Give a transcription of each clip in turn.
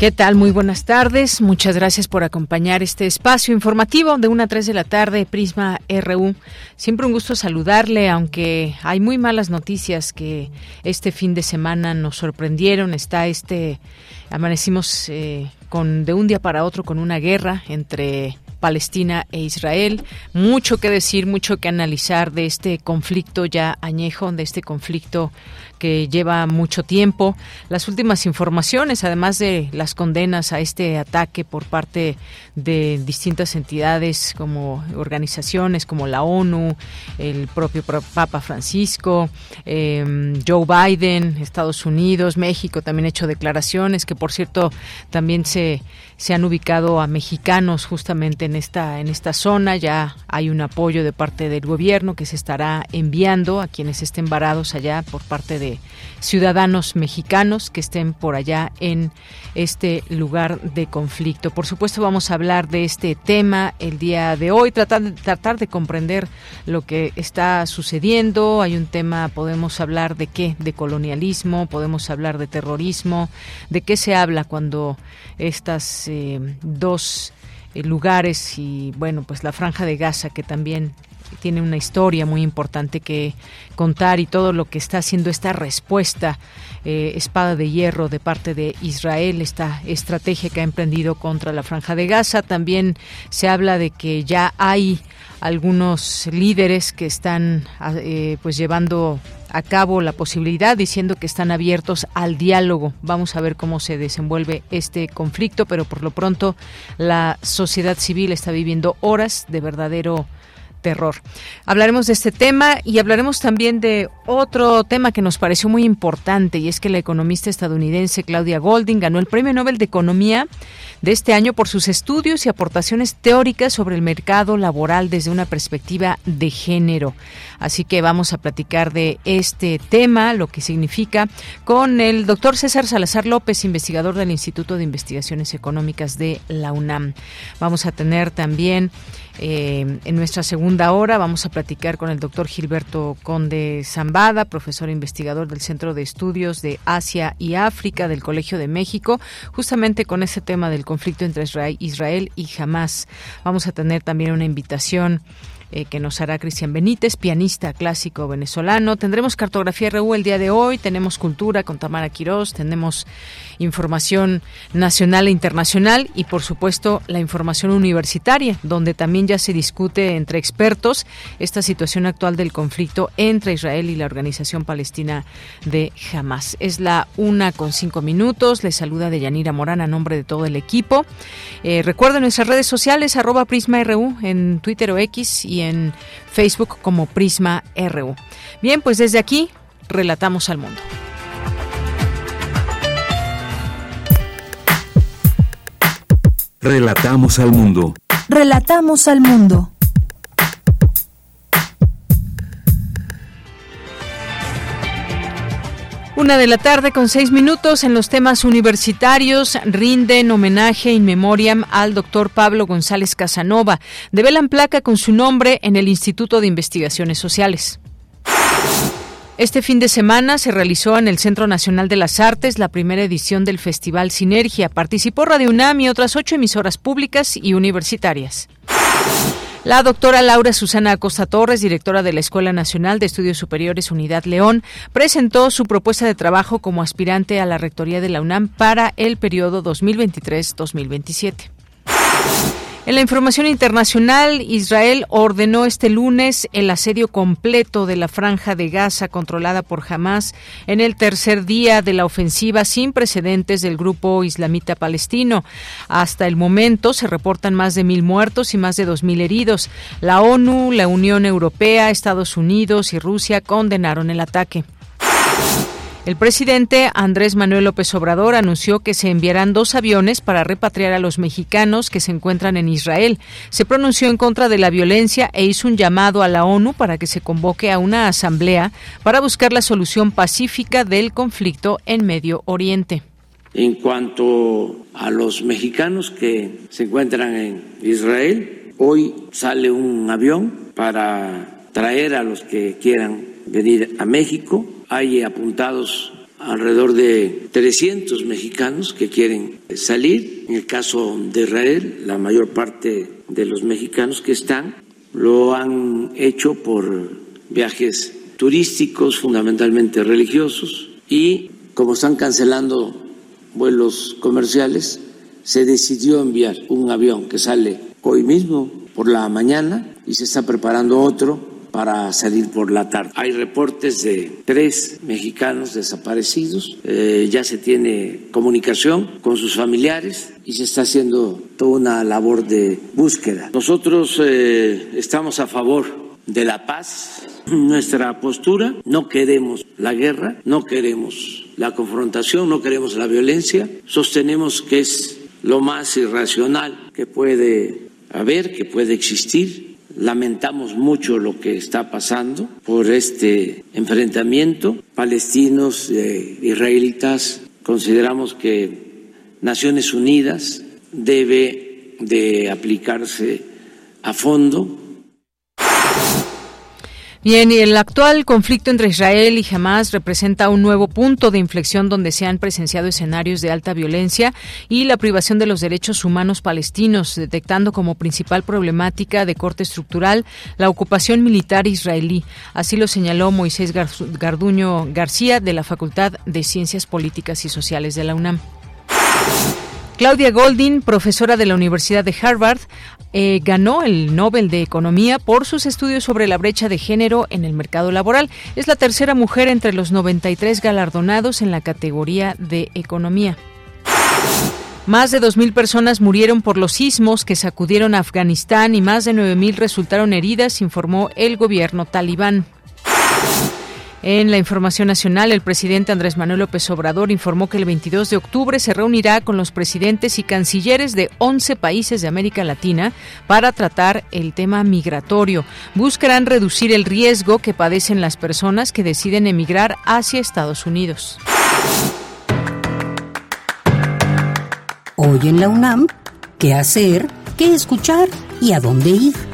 ¿Qué tal? Muy buenas tardes. Muchas gracias por acompañar este espacio informativo de 1 a 3 de la tarde, Prisma RU. Siempre un gusto saludarle, aunque hay muy malas noticias que este fin de semana nos sorprendieron. Está este, amanecimos eh, con de un día para otro con una guerra entre Palestina e Israel. Mucho que decir, mucho que analizar de este conflicto ya añejo, de este conflicto que lleva mucho tiempo. Las últimas informaciones, además de las condenas a este ataque por parte de distintas entidades como organizaciones como la ONU, el propio Papa Francisco, em, Joe Biden, Estados Unidos, México también ha hecho declaraciones que por cierto también se, se han ubicado a mexicanos justamente en esta, en esta zona. Ya hay un apoyo de parte del gobierno que se estará enviando a quienes estén varados allá por parte de ciudadanos mexicanos que estén por allá en este lugar de conflicto. Por supuesto, vamos a hablar de este tema el día de hoy, tratar de, comprender lo que está sucediendo. Hay un tema, podemos hablar de qué, de colonialismo, podemos hablar de terrorismo, de qué se habla cuando estas eh, dos eh, lugares y bueno, pues la franja de Gaza que también tiene una historia muy importante que contar y todo lo que está haciendo esta respuesta eh, espada de hierro de parte de Israel, esta estrategia que ha emprendido contra la franja de Gaza. También se habla de que ya hay algunos líderes que están eh, pues llevando a cabo la posibilidad diciendo que están abiertos al diálogo. Vamos a ver cómo se desenvuelve este conflicto, pero por lo pronto la sociedad civil está viviendo horas de verdadero terror. Hablaremos de este tema y hablaremos también de otro tema que nos pareció muy importante y es que la economista estadounidense Claudia Golding ganó el Premio Nobel de Economía de este año por sus estudios y aportaciones teóricas sobre el mercado laboral desde una perspectiva de género. Así que vamos a platicar de este tema, lo que significa, con el doctor César Salazar López, investigador del Instituto de Investigaciones Económicas de la UNAM. Vamos a tener también eh, en nuestra segunda hora vamos a platicar con el doctor Gilberto Conde Zambada, profesor investigador del Centro de Estudios de Asia y África del Colegio de México, justamente con ese tema del conflicto entre Israel y Hamas. Vamos a tener también una invitación eh, que nos hará Cristian Benítez, pianista clásico venezolano. Tendremos cartografía RU el día de hoy, tenemos cultura con Tamara Quirós, tenemos información nacional e internacional y por supuesto la información universitaria, donde también ya se discute entre expertos esta situación actual del conflicto entre Israel y la organización palestina de Hamas. Es la una con cinco minutos. Les saluda Deyanira Morán a nombre de todo el equipo. Eh, recuerden nuestras redes sociales, arroba Prisma RU en Twitter o X y en Facebook como Prisma RU. Bien, pues desde aquí relatamos al mundo. Relatamos al mundo. Relatamos al mundo. Una de la tarde con seis minutos en los temas universitarios rinden homenaje in memoriam al doctor Pablo González Casanova. Develan placa con su nombre en el Instituto de Investigaciones Sociales. Este fin de semana se realizó en el Centro Nacional de las Artes la primera edición del Festival Sinergia. Participó Radio UNAM y otras ocho emisoras públicas y universitarias. La doctora Laura Susana Acosta Torres, directora de la Escuela Nacional de Estudios Superiores Unidad León, presentó su propuesta de trabajo como aspirante a la rectoría de la UNAM para el periodo 2023-2027. En la información internacional, Israel ordenó este lunes el asedio completo de la franja de Gaza controlada por Hamas en el tercer día de la ofensiva sin precedentes del grupo islamita palestino. Hasta el momento se reportan más de mil muertos y más de dos mil heridos. La ONU, la Unión Europea, Estados Unidos y Rusia condenaron el ataque. El presidente Andrés Manuel López Obrador anunció que se enviarán dos aviones para repatriar a los mexicanos que se encuentran en Israel. Se pronunció en contra de la violencia e hizo un llamado a la ONU para que se convoque a una asamblea para buscar la solución pacífica del conflicto en Medio Oriente. En cuanto a los mexicanos que se encuentran en Israel, hoy sale un avión para traer a los que quieran venir a México hay apuntados alrededor de 300 mexicanos que quieren salir. En el caso de Israel, la mayor parte de los mexicanos que están lo han hecho por viajes turísticos, fundamentalmente religiosos, y como están cancelando vuelos comerciales, se decidió enviar un avión que sale hoy mismo por la mañana y se está preparando otro para salir por la tarde. Hay reportes de tres mexicanos desaparecidos, eh, ya se tiene comunicación con sus familiares y se está haciendo toda una labor de búsqueda. Nosotros eh, estamos a favor de la paz. Nuestra postura, no queremos la guerra, no queremos la confrontación, no queremos la violencia, sostenemos que es lo más irracional que puede haber, que puede existir Lamentamos mucho lo que está pasando por este enfrentamiento. Palestinos, e israelitas, consideramos que Naciones Unidas debe de aplicarse a fondo Bien, el actual conflicto entre Israel y Hamas representa un nuevo punto de inflexión donde se han presenciado escenarios de alta violencia y la privación de los derechos humanos palestinos, detectando como principal problemática de corte estructural la ocupación militar israelí. Así lo señaló Moisés Garduño García de la Facultad de Ciencias Políticas y Sociales de la UNAM. Claudia Goldin, profesora de la Universidad de Harvard, eh, ganó el Nobel de Economía por sus estudios sobre la brecha de género en el mercado laboral. Es la tercera mujer entre los 93 galardonados en la categoría de economía. Más de 2.000 personas murieron por los sismos que sacudieron a Afganistán y más de 9.000 resultaron heridas, informó el gobierno talibán. En la información nacional, el presidente Andrés Manuel López Obrador informó que el 22 de octubre se reunirá con los presidentes y cancilleres de 11 países de América Latina para tratar el tema migratorio. Buscarán reducir el riesgo que padecen las personas que deciden emigrar hacia Estados Unidos. Hoy en la UNAM, ¿qué hacer? ¿Qué escuchar? ¿Y a dónde ir?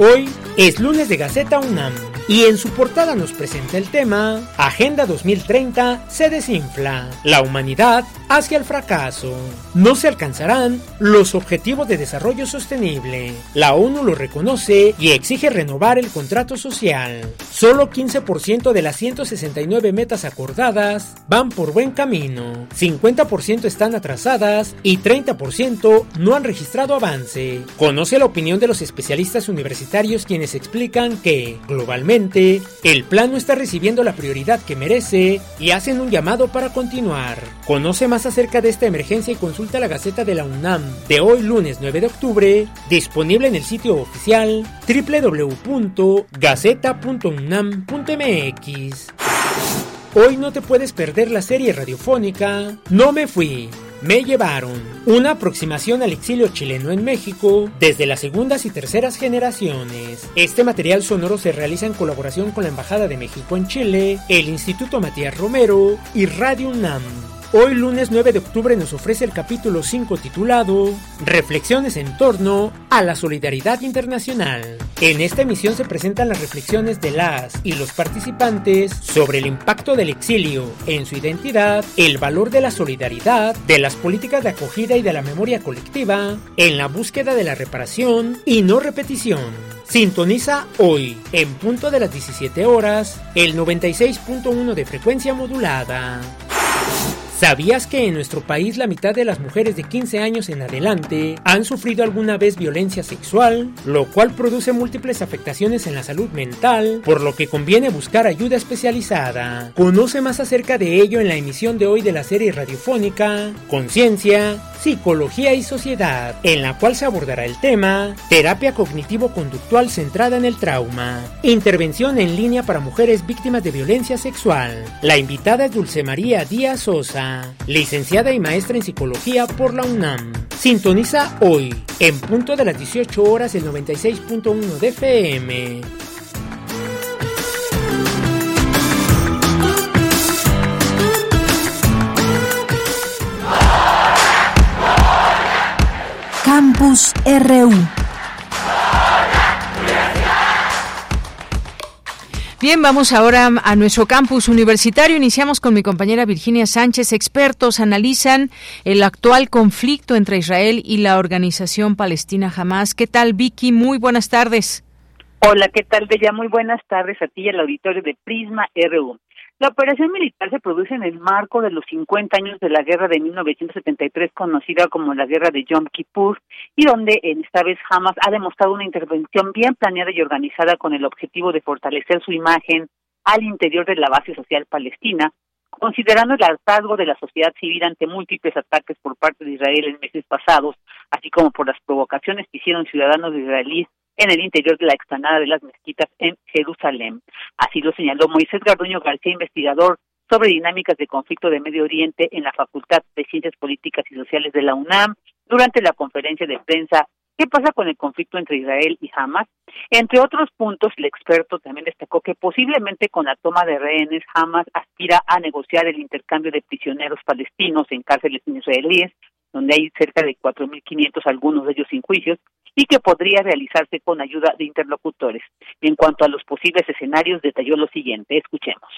Hoy es lunes de Gaceta UNAM y en su portada nos presenta el tema Agenda 2030 se desinfla, la humanidad hacia el fracaso. No se alcanzarán los objetivos de desarrollo sostenible. La ONU lo reconoce y exige renovar el contrato social. Solo 15% de las 169 metas acordadas van por buen camino, 50% están atrasadas y 30% no han registrado avance. Conoce la opinión de los especialistas universitarios quienes explican que, globalmente, el plan no está recibiendo la prioridad que merece y hacen un llamado para continuar. Conoce más acerca de esta emergencia y consulta la Gaceta de la UNAM de hoy lunes 9 de octubre, disponible en el sitio oficial www.gaceta.unam.mx. Hoy no te puedes perder la serie radiofónica No me fui me llevaron. Una aproximación al exilio chileno en México desde las segundas y terceras generaciones. Este material sonoro se realiza en colaboración con la Embajada de México en Chile, el Instituto Matías Romero y Radio UNAM. Hoy lunes 9 de octubre nos ofrece el capítulo 5 titulado Reflexiones en torno a la solidaridad internacional. En esta emisión se presentan las reflexiones de las y los participantes sobre el impacto del exilio en su identidad, el valor de la solidaridad, de las políticas de acogida y de la memoria colectiva, en la búsqueda de la reparación y no repetición. Sintoniza hoy, en punto de las 17 horas, el 96.1 de frecuencia modulada. ¿Sabías que en nuestro país la mitad de las mujeres de 15 años en adelante han sufrido alguna vez violencia sexual, lo cual produce múltiples afectaciones en la salud mental, por lo que conviene buscar ayuda especializada? Conoce más acerca de ello en la emisión de hoy de la serie radiofónica Conciencia, Psicología y Sociedad, en la cual se abordará el tema Terapia cognitivo-conductual centrada en el trauma, intervención en línea para mujeres víctimas de violencia sexual. La invitada es Dulce María Díaz Sosa licenciada y maestra en psicología por la UNAM. Sintoniza hoy, en punto de las 18 horas, el 96.1 de FM. Campus RU Bien, vamos ahora a nuestro campus universitario. Iniciamos con mi compañera Virginia Sánchez. Expertos analizan el actual conflicto entre Israel y la organización palestina Hamas. ¿Qué tal, Vicky? Muy buenas tardes. Hola, ¿qué tal, Bella? Muy buenas tardes a ti y al auditorio de Prisma RU. La operación militar se produce en el marco de los 50 años de la guerra de 1973, conocida como la guerra de Yom Kippur, y donde en esta vez Hamas ha demostrado una intervención bien planeada y organizada con el objetivo de fortalecer su imagen al interior de la base social palestina, considerando el hartazgo de la sociedad civil ante múltiples ataques por parte de Israel en meses pasados, así como por las provocaciones que hicieron ciudadanos israelíes en el interior de la explanada de las mezquitas en Jerusalén. Así lo señaló Moisés Garduño García, investigador sobre dinámicas de conflicto de Medio Oriente en la Facultad de Ciencias Políticas y Sociales de la UNAM durante la conferencia de prensa ¿Qué pasa con el conflicto entre Israel y Hamas? Entre otros puntos, el experto también destacó que posiblemente con la toma de rehenes, Hamas aspira a negociar el intercambio de prisioneros palestinos en cárceles israelíes, donde hay cerca de 4.500, algunos de ellos sin juicios, y que podría realizarse con ayuda de interlocutores. En cuanto a los posibles escenarios, detalló lo siguiente. Escuchemos.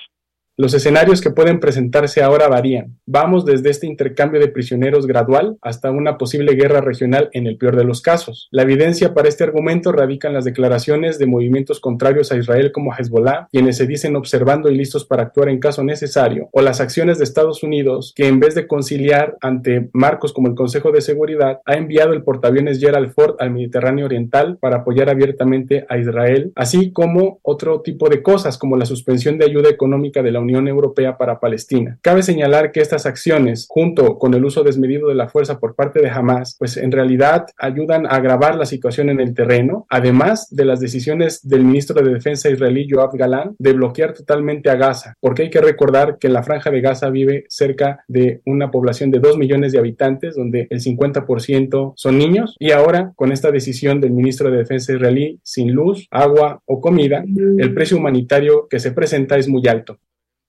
Los escenarios que pueden presentarse ahora varían. Vamos desde este intercambio de prisioneros gradual hasta una posible guerra regional en el peor de los casos. La evidencia para este argumento radica en las declaraciones de movimientos contrarios a Israel como Hezbollah, quienes se dicen observando y listos para actuar en caso necesario, o las acciones de Estados Unidos, que en vez de conciliar ante marcos como el Consejo de Seguridad, ha enviado el portaaviones Gerald Ford al Mediterráneo Oriental para apoyar abiertamente a Israel, así como otro tipo de cosas como la suspensión de ayuda económica de la Unión Unión Europea para Palestina. Cabe señalar que estas acciones, junto con el uso desmedido de la fuerza por parte de Hamas, pues en realidad ayudan a agravar la situación en el terreno, además de las decisiones del ministro de Defensa israelí Yoav Galan de bloquear totalmente a Gaza, porque hay que recordar que la franja de Gaza vive cerca de una población de 2 millones de habitantes, donde el 50% son niños, y ahora con esta decisión del ministro de Defensa israelí, sin luz, agua o comida, el precio humanitario que se presenta es muy alto.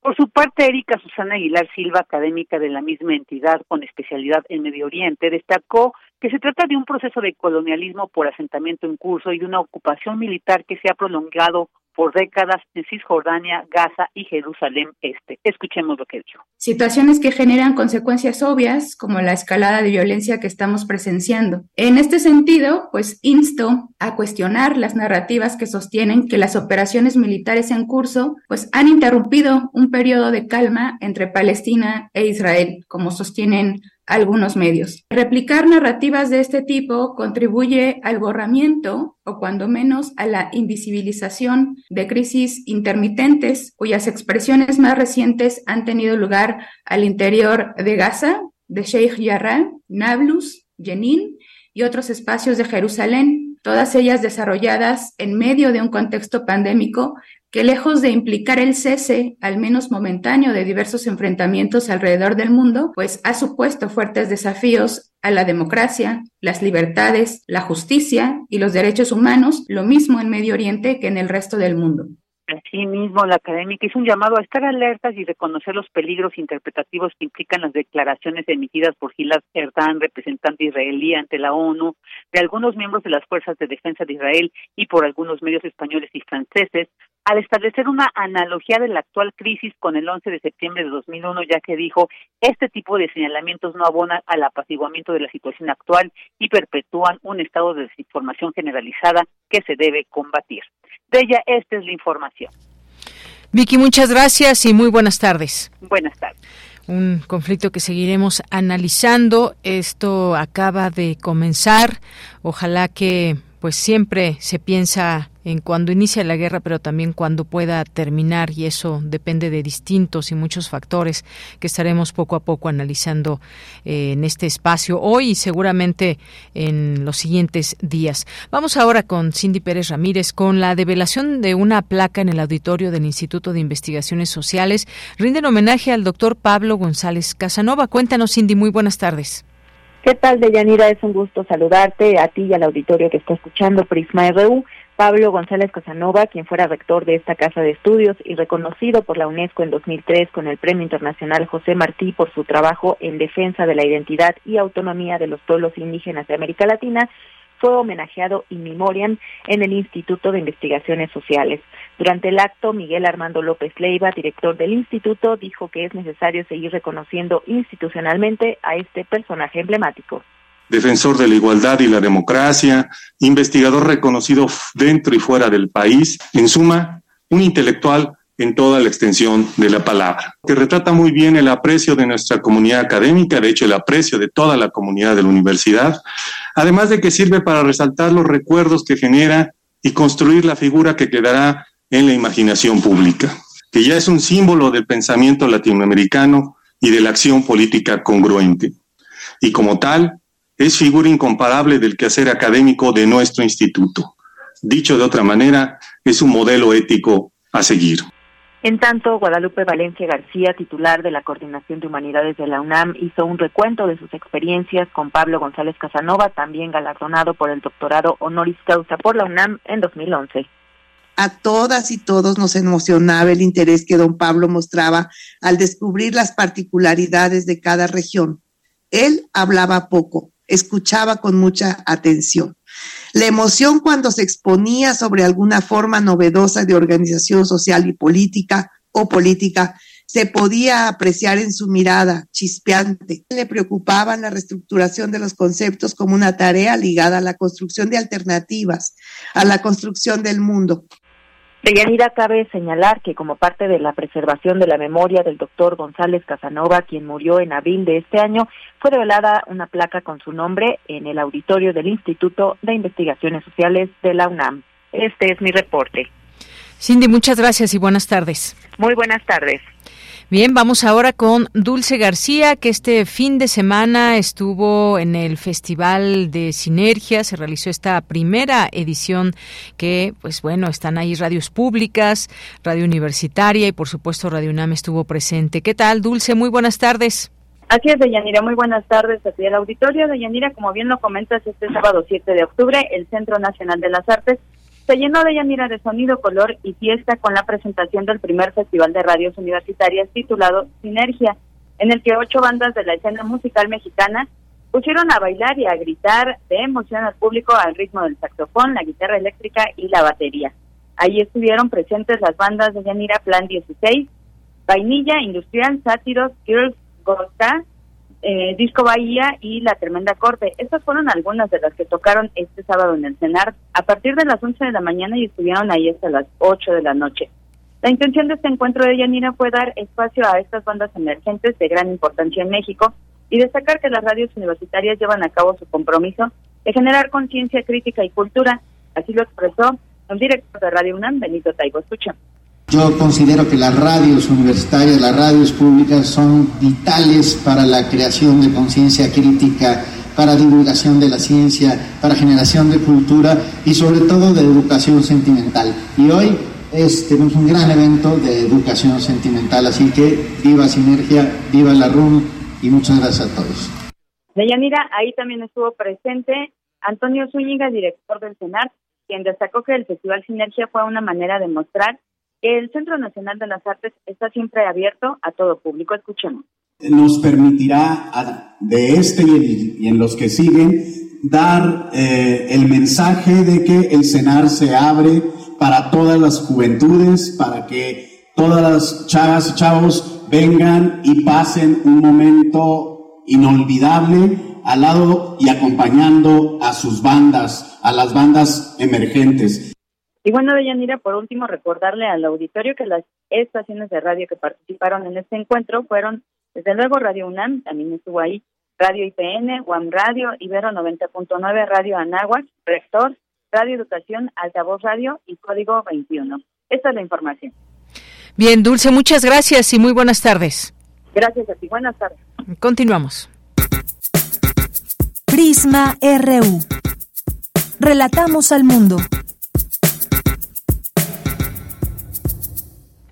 Por su parte, Erika Susana Aguilar Silva, académica de la misma entidad con especialidad en Medio Oriente, destacó que se trata de un proceso de colonialismo por asentamiento en curso y de una ocupación militar que se ha prolongado por décadas en Cisjordania, Gaza y Jerusalén Este. Escuchemos lo que dijo. Situaciones que generan consecuencias obvias, como la escalada de violencia que estamos presenciando. En este sentido, pues insto a cuestionar las narrativas que sostienen que las operaciones militares en curso, pues han interrumpido un periodo de calma entre Palestina e Israel, como sostienen algunos medios. Replicar narrativas de este tipo contribuye al borramiento o cuando menos a la invisibilización de crisis intermitentes cuyas expresiones más recientes han tenido lugar al interior de Gaza, de Sheikh Jarrah, Nablus, Jenin y otros espacios de Jerusalén, todas ellas desarrolladas en medio de un contexto pandémico que lejos de implicar el cese, al menos momentáneo, de diversos enfrentamientos alrededor del mundo, pues ha supuesto fuertes desafíos a la democracia, las libertades, la justicia y los derechos humanos, lo mismo en Medio Oriente que en el resto del mundo. Asimismo, la académica hizo un llamado a estar alertas y reconocer los peligros interpretativos que implican las declaraciones emitidas por Gilad Erdan, representante israelí ante la ONU, de algunos miembros de las Fuerzas de Defensa de Israel y por algunos medios españoles y franceses, al establecer una analogía de la actual crisis con el 11 de septiembre de 2001, ya que dijo, este tipo de señalamientos no abonan al apaciguamiento de la situación actual y perpetúan un estado de desinformación generalizada que se debe combatir. De ella, esta es la información. Vicky, muchas gracias y muy buenas tardes. Buenas tardes. un conflicto que seguiremos analizando. Esto acaba de comenzar. Ojalá que pues siempre se piensa en cuando inicia la guerra, pero también cuando pueda terminar, y eso depende de distintos y muchos factores que estaremos poco a poco analizando eh, en este espacio hoy y seguramente en los siguientes días. Vamos ahora con Cindy Pérez Ramírez con la develación de una placa en el auditorio del Instituto de Investigaciones Sociales. Rinden homenaje al doctor Pablo González Casanova. Cuéntanos, Cindy, muy buenas tardes. ¿Qué tal, Deyanira? Es un gusto saludarte a ti y al auditorio que está escuchando Prisma RU. Pablo González Casanova, quien fuera rector de esta casa de estudios y reconocido por la UNESCO en 2003 con el Premio Internacional José Martí por su trabajo en defensa de la identidad y autonomía de los pueblos indígenas de América Latina, fue homenajeado in memoriam en el Instituto de Investigaciones Sociales. Durante el acto, Miguel Armando López Leiva, director del instituto, dijo que es necesario seguir reconociendo institucionalmente a este personaje emblemático. Defensor de la igualdad y la democracia, investigador reconocido dentro y fuera del país, en suma, un intelectual en toda la extensión de la palabra, que retrata muy bien el aprecio de nuestra comunidad académica, de hecho el aprecio de toda la comunidad de la universidad, además de que sirve para resaltar los recuerdos que genera y construir la figura que quedará en la imaginación pública, que ya es un símbolo del pensamiento latinoamericano y de la acción política congruente. Y como tal, es figura incomparable del quehacer académico de nuestro instituto. Dicho de otra manera, es un modelo ético a seguir. En tanto, Guadalupe Valencia García, titular de la Coordinación de Humanidades de la UNAM, hizo un recuento de sus experiencias con Pablo González Casanova, también galardonado por el doctorado honoris causa por la UNAM en 2011. A todas y todos nos emocionaba el interés que don Pablo mostraba al descubrir las particularidades de cada región. Él hablaba poco, escuchaba con mucha atención. La emoción cuando se exponía sobre alguna forma novedosa de organización social y política o política se podía apreciar en su mirada chispeante. Le preocupaba la reestructuración de los conceptos como una tarea ligada a la construcción de alternativas, a la construcción del mundo. De Yanira cabe señalar que como parte de la preservación de la memoria del doctor González Casanova, quien murió en abril de este año, fue revelada una placa con su nombre en el auditorio del Instituto de Investigaciones Sociales de la UNAM. Este es mi reporte. Cindy, muchas gracias y buenas tardes. Muy buenas tardes. Bien, vamos ahora con Dulce García, que este fin de semana estuvo en el Festival de Sinergia, se realizó esta primera edición que, pues bueno, están ahí radios públicas, radio universitaria y por supuesto Radio UNAM estuvo presente. ¿Qué tal, Dulce? Muy buenas tardes. Así es, Deyanira, muy buenas tardes aquí el auditorio. Deyanira, como bien lo comentas, este sábado 7 de octubre, el Centro Nacional de las Artes se llenó de Yanira de sonido, color y fiesta con la presentación del primer Festival de Radios Universitarias titulado Sinergia, en el que ocho bandas de la escena musical mexicana pusieron a bailar y a gritar de emoción al público al ritmo del saxofón, la guitarra eléctrica y la batería. Allí estuvieron presentes las bandas de Yanira Plan 16, Vainilla, Industrial, Sátiros, Girls, Gosta, eh, Disco Bahía y La Tremenda Corte. Estas fueron algunas de las que tocaron este sábado en el CENAR a partir de las 11 de la mañana y estuvieron ahí hasta las 8 de la noche. La intención de este encuentro de Yanira fue dar espacio a estas bandas emergentes de gran importancia en México y destacar que las radios universitarias llevan a cabo su compromiso de generar conciencia crítica y cultura. Así lo expresó el director de Radio UNAM, Benito Taibo. Escucha. Yo considero que las radios universitarias, las radios públicas son vitales para la creación de conciencia crítica, para divulgación de la ciencia, para generación de cultura y sobre todo de educación sentimental. Y hoy es, tenemos un gran evento de educación sentimental, así que viva Sinergia, viva la RUM y muchas gracias a todos. Deyanira, ahí también estuvo presente Antonio Zúñiga, director del CENAR, quien destacó que el Festival Sinergia fue una manera de mostrar el Centro Nacional de las Artes está siempre abierto a todo público. Escuchemos. Nos permitirá de este y en los que siguen dar eh, el mensaje de que el CENAR se abre para todas las juventudes, para que todas las chavas y chavos vengan y pasen un momento inolvidable al lado y acompañando a sus bandas, a las bandas emergentes. Y bueno, Deyanira, por último, recordarle al auditorio que las estaciones de radio que participaron en este encuentro fueron Desde luego Radio UNAM también estuvo ahí, Radio IPN, UAM Radio, Ibero 90.9, Radio Anáhuac, Rector, Radio Educación, Altavoz Radio y Código 21. Esta es la información. Bien, Dulce, muchas gracias y muy buenas tardes. Gracias a ti, buenas tardes. Continuamos. Prisma RU. Relatamos al mundo.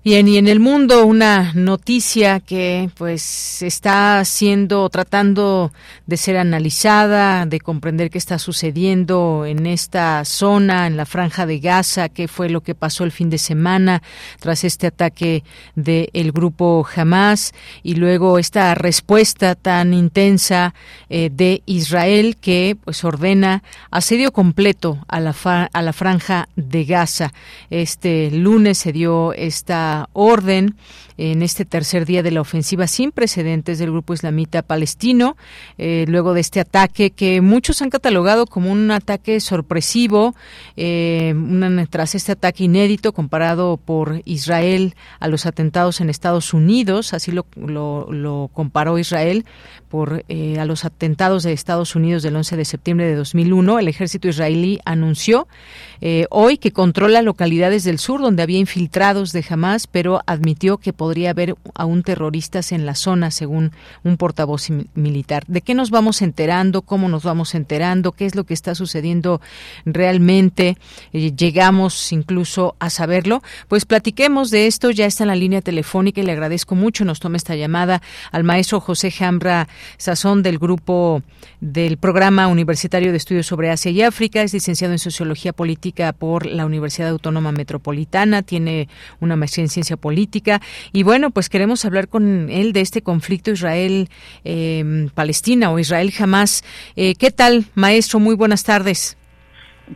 Bien, y en el mundo una noticia que pues está siendo, tratando de ser analizada, de comprender qué está sucediendo en esta zona, en la franja de Gaza, qué fue lo que pasó el fin de semana tras este ataque del grupo Hamas y luego esta respuesta tan intensa eh, de Israel que pues ordena asedio completo a la, a la franja de Gaza. Este lunes se dio esta orden en este tercer día de la ofensiva sin precedentes del grupo islamita palestino, eh, luego de este ataque que muchos han catalogado como un ataque sorpresivo, eh, tras este ataque inédito comparado por Israel a los atentados en Estados Unidos, así lo, lo, comparó Israel por eh, a los atentados de Estados Unidos del 11 de septiembre de 2001, el ejército israelí anunció hoy que controla localidades del sur donde había infiltrados de Hamas, pero admitió que podría podría haber aún terroristas en la zona, según un portavoz militar. ¿De qué nos vamos enterando? ¿Cómo nos vamos enterando? ¿Qué es lo que está sucediendo realmente? Eh, ¿Llegamos incluso a saberlo? Pues platiquemos de esto. Ya está en la línea telefónica y le agradezco mucho. Nos toma esta llamada al maestro José Jambra Sazón del grupo del Programa Universitario de Estudios sobre Asia y África. Es licenciado en Sociología Política por la Universidad Autónoma Metropolitana. Tiene una maestría en Ciencia Política y y bueno, pues queremos hablar con él de este conflicto Israel-Palestina o Israel jamás. Eh, ¿Qué tal, maestro? Muy buenas tardes.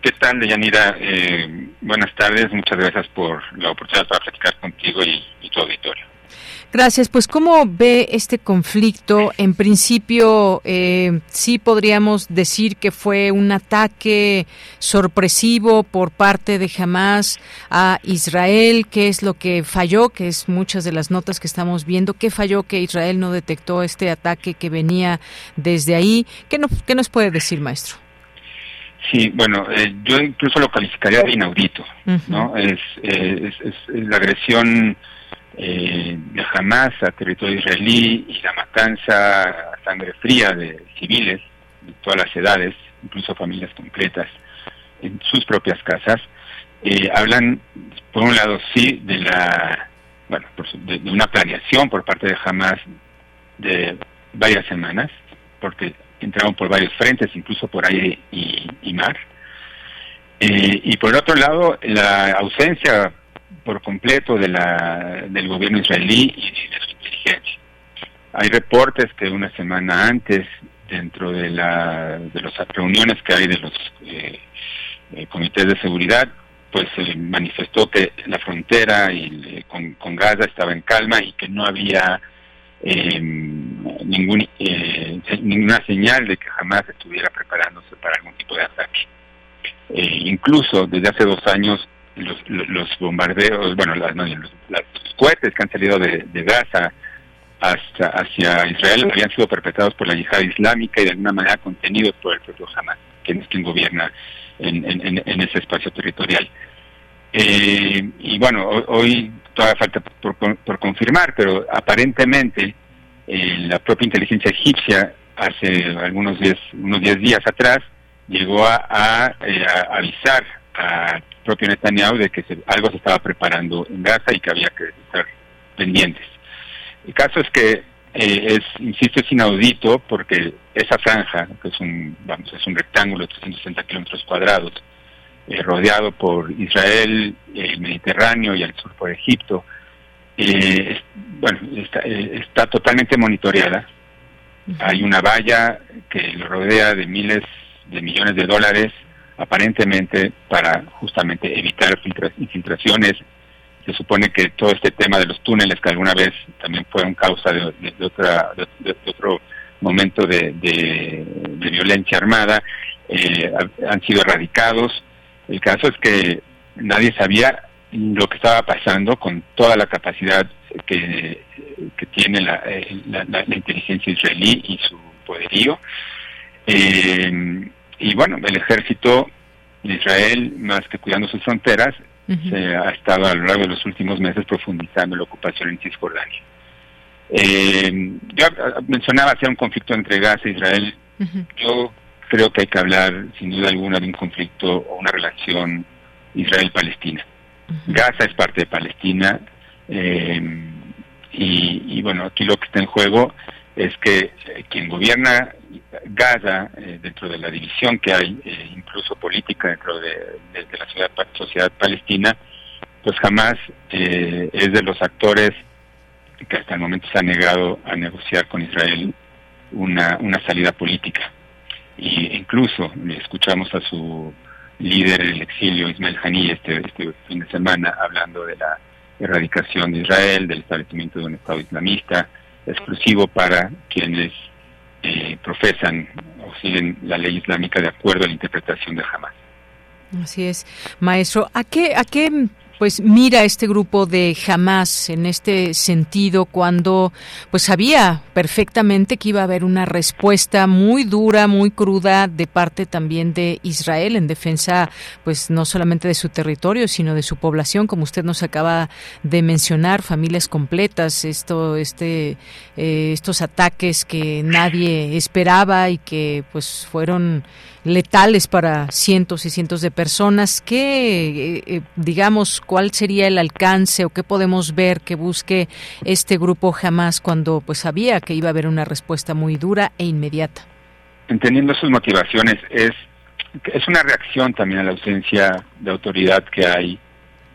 ¿Qué tal, Deyanira? Eh, buenas tardes, muchas gracias por la oportunidad para platicar contigo y tu auditorio. Gracias. Pues, ¿cómo ve este conflicto? En principio, eh, sí podríamos decir que fue un ataque sorpresivo por parte de Hamas a Israel. ¿Qué es lo que falló? Que es muchas de las notas que estamos viendo. ¿Qué falló que Israel no detectó este ataque que venía desde ahí? ¿Qué, no, qué nos puede decir, maestro? Sí, bueno, eh, yo incluso lo calificaría de inaudito, ¿no? Es, eh, es, es, la agresión eh, de Hamas a territorio israelí y la matanza a sangre fría de civiles de todas las edades, incluso familias completas, en sus propias casas, eh, hablan, por un lado, sí, de la, bueno, de, una planeación por parte de Hamas de varias semanas, porque entraron por varios frentes, incluso por aire y, mar. Eh, y por otro lado, la ausencia por completo de la, del gobierno israelí y de su inteligencia. Hay reportes que una semana antes, dentro de, la, de las reuniones que hay de los eh, eh, comités de seguridad, pues se manifestó que la frontera y, eh, con, Gaza estaba en calma y que no había ningún, ninguna señal de que jamás estuviera preparándose para algún tipo de ataque. incluso desde hace dos años los, los bombardeos, bueno, las, los, cohetes que han salido de, Gaza hasta hacia Israel habían sido perpetrados por la yihad islámica y de alguna manera contenidos por el propio Hamas, quien es quien gobierna en, en, ese espacio territorial. Eh, y bueno, hoy, todavía falta por, confirmar, pero aparentemente eh, la propia inteligencia egipcia hace algunos días, unos diez días atrás llegó a, a, eh, a avisar a propio Netanyahu de que algo se estaba preparando en Gaza y que había que estar pendientes. El caso es que eh, es, insisto, es inaudito porque esa franja, que es un, vamos, es un rectángulo de 360 kilómetros cuadrados, eh, rodeado por Israel, el Mediterráneo y al sur por Egipto, eh, bueno, está, está, totalmente monitoreada. Hay una valla que lo rodea de miles de millones de dólares aparentemente para justamente evitar infiltraciones. Se supone que todo este tema de los túneles, que alguna vez también fueron causa de, otra, otro momento de, violencia armada, eh, han sido erradicados. El caso es que nadie sabía lo que estaba pasando con toda la capacidad que, tiene la, la, inteligencia israelí y su poderío. Y bueno, el ejército de Israel, más que cuidando sus fronteras, se ha estado a lo largo de los últimos meses profundizando la ocupación en Cisjordania. Eh, yo mencionaba hacer un conflicto entre Gaza e Israel. Yo creo que hay que hablar, sin duda alguna, de un conflicto o una relación Israel-Palestina. Gaza es parte de Palestina eh, y, bueno, aquí lo que está en juego es que eh, quien gobierna Gaza, eh, dentro de la división que hay, incluso política dentro de, la sociedad, sociedad, palestina, pues jamás es de los actores que hasta el momento se ha negado a negociar con Israel una, una salida política. Y incluso escuchamos a su líder en el exilio, Ismael Haní, este, este fin de semana, hablando de la erradicación de Israel, del establecimiento de un Estado islamista, exclusivo para quienes eh, profesan o siguen la ley islámica de acuerdo a la interpretación de Hamas. Así es, maestro. ¿A qué, a qué pues mira este grupo de Hamas en este sentido cuando pues sabía perfectamente que iba a haber una respuesta muy dura, muy cruda de parte también de Israel en defensa pues no solamente de su territorio, sino de su población, como usted nos acaba de mencionar, familias completas, esto este eh, estos ataques que nadie esperaba y que pues fueron letales para cientos y cientos de personas. ¿Qué, eh, eh, digamos, cuál sería el alcance o qué podemos ver que busque este grupo jamás cuando pues sabía que iba a haber una respuesta muy dura e inmediata? Entendiendo sus motivaciones, es, una reacción también a la ausencia de autoridad que hay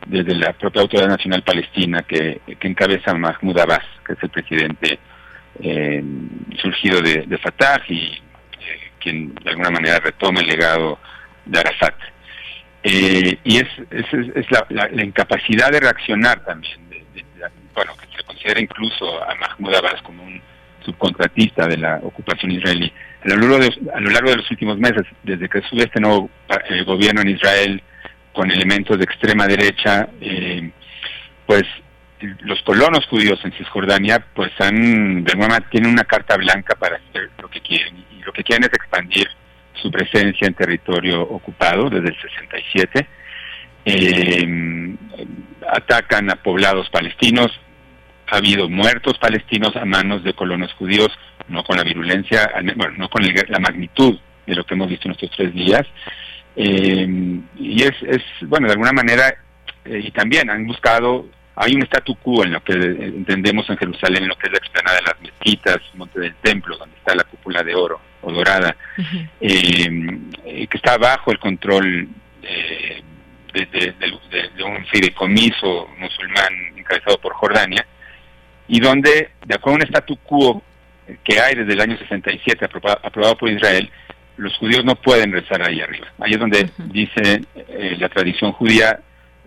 desde la propia Autoridad Nacional Palestina que, que encabeza Mahmoud Abbas, que es el presidente eh, surgido de, de Fatah y quien de alguna manera retome el legado de Arafat. Eh, y es, es, la, incapacidad de reaccionar también, bueno, que se considera incluso a Mahmoud Abbas como un subcontratista de la ocupación israelí. A lo largo de, a lo largo de los últimos meses, desde que sube este nuevo eh, gobierno en Israel con elementos de extrema derecha, eh, pues los colonos judíos en Cisjordania pues han de manera tienen una carta blanca para hacer lo que quieren. Y lo que quieren es expandir su presencia en territorio ocupado desde el 67 eh, atacan a poblados palestinos. Ha habido muertos palestinos a manos de colonos judíos no con la virulencia bueno no con la magnitud de lo que hemos visto en estos tres días. Eh, y es, es bueno de alguna manera eh, y también han buscado hay un statu quo en lo que entendemos en Jerusalén, en lo que es la explanada de las mezquitas, Monte del Templo, donde está la cúpula de oro o dorada, eh, que está bajo el control eh, de, un fideicomiso musulmán encabezado por Jordania, y donde, de acuerdo a un statu quo que hay desde el año 67 aprobado, aprobado por Israel, los judíos no pueden rezar ahí arriba. Ahí es donde dice eh, la tradición judía,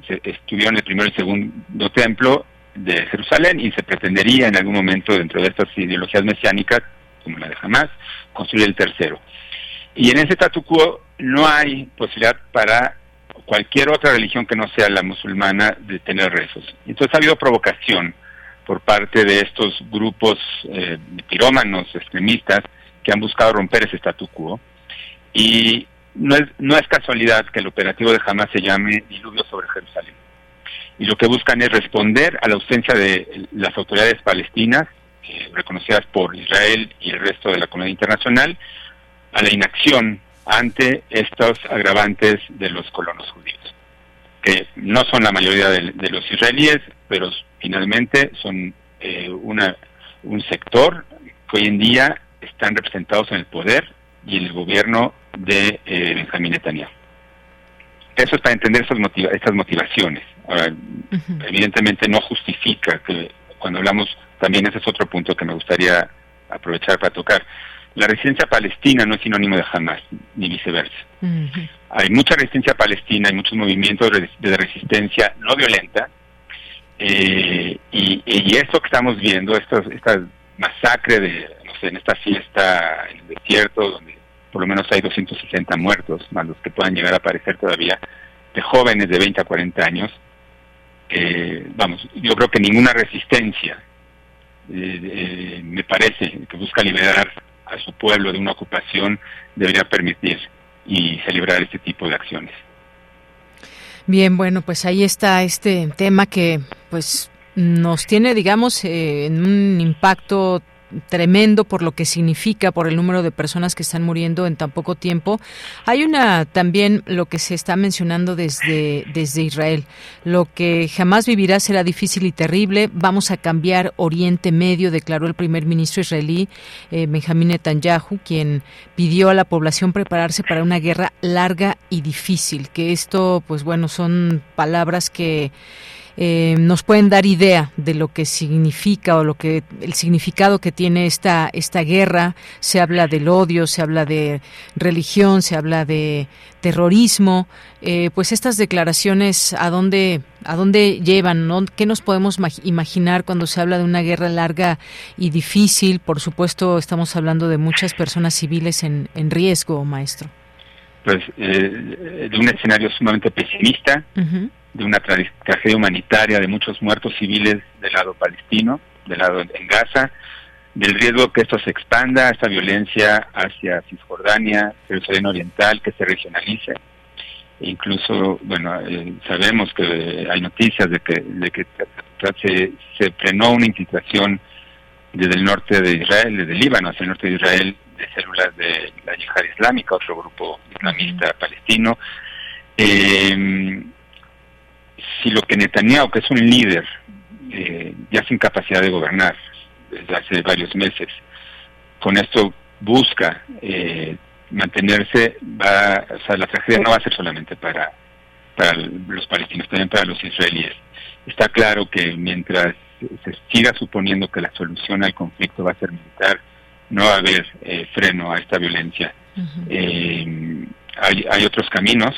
estuvieron el primero y segundo templo de Jerusalén y se pretendería en algún momento dentro de estas ideologías mesiánicas, como la de Hamas, construir el tercero. Y en ese statu quo no hay posibilidad para cualquier otra religión que no sea la musulmana de tener rezos. Entonces ha habido provocación por parte de estos grupos eh, pirómanos extremistas que han buscado romper ese statu quo y no es, no es casualidad que el operativo de Hamas se llame Diluvio sobre Jerusalén. Y lo que buscan es responder a la ausencia de las autoridades palestinas, eh, reconocidas por Israel y el resto de la comunidad internacional, a la inacción ante estos agravantes de los colonos judíos, que no son la mayoría de, los israelíes, pero finalmente son eh, una, un sector que hoy en día están representados en el poder y el gobierno de eh, Benjamín Netanyahu. Eso es para entender esas estas motivaciones. evidentemente no justifica que cuando hablamos, también ese es otro punto que me gustaría aprovechar para tocar. La resistencia palestina no es sinónimo de Hamas, ni viceversa. Hay mucha resistencia palestina, hay muchos movimientos de resistencia no violenta, eh, y, y, esto que estamos viendo, esta masacre de, no sé, en esta fiesta en el desierto, donde por lo menos hay 260 muertos, más los que puedan llegar a aparecer todavía, de jóvenes de 20 a 40 años, eh, vamos, yo creo que ninguna resistencia, me parece, que busca liberar a su pueblo de una ocupación, debería permitir y celebrar este tipo de acciones. Bien, bueno, pues ahí está este tema que pues nos tiene, digamos, eh, en un impacto tremendo por lo que significa, por el número de personas que están muriendo en tan poco tiempo. Hay una también lo que se está mencionando desde, desde Israel. Lo que jamás vivirá será difícil y terrible. Vamos a cambiar Oriente Medio, declaró el primer ministro israelí eh, Benjamín Netanyahu, quien pidió a la población prepararse para una guerra larga y difícil. Que esto, pues bueno, son palabras que eh, nos pueden dar idea de lo que significa o lo que el significado que tiene esta esta guerra. Se habla del odio, se habla de religión, se habla de terrorismo. Eh, pues estas declaraciones a dónde a dónde llevan, ¿Qué nos podemos imaginar cuando se habla de una guerra larga y difícil? Por supuesto, estamos hablando de muchas personas civiles en, en riesgo, maestro. Pues eh, de un escenario sumamente pesimista de una tragedia humanitaria, de muchos muertos civiles del lado palestino, del lado en Gaza, del riesgo que esto se expanda, esta violencia hacia Cisjordania, Jerusalén Oriental, que se regionalice. E incluso, bueno, eh, sabemos que hay noticias de que, de que se, se frenó una infiltración desde el norte de Israel, desde Líbano hacia el norte de Israel, de células de la yihad islámica, otro grupo islamista palestino. Eh, si lo que Netanyahu, que es un líder eh, ya sin capacidad de gobernar desde hace varios meses, con esto busca eh, mantenerse, va, o sea, la tragedia no va a ser solamente para, para los palestinos, también para los israelíes. Está claro que mientras se siga suponiendo que la solución al conflicto va a ser militar, no va a haber eh, freno a esta violencia. hay, hay otros caminos,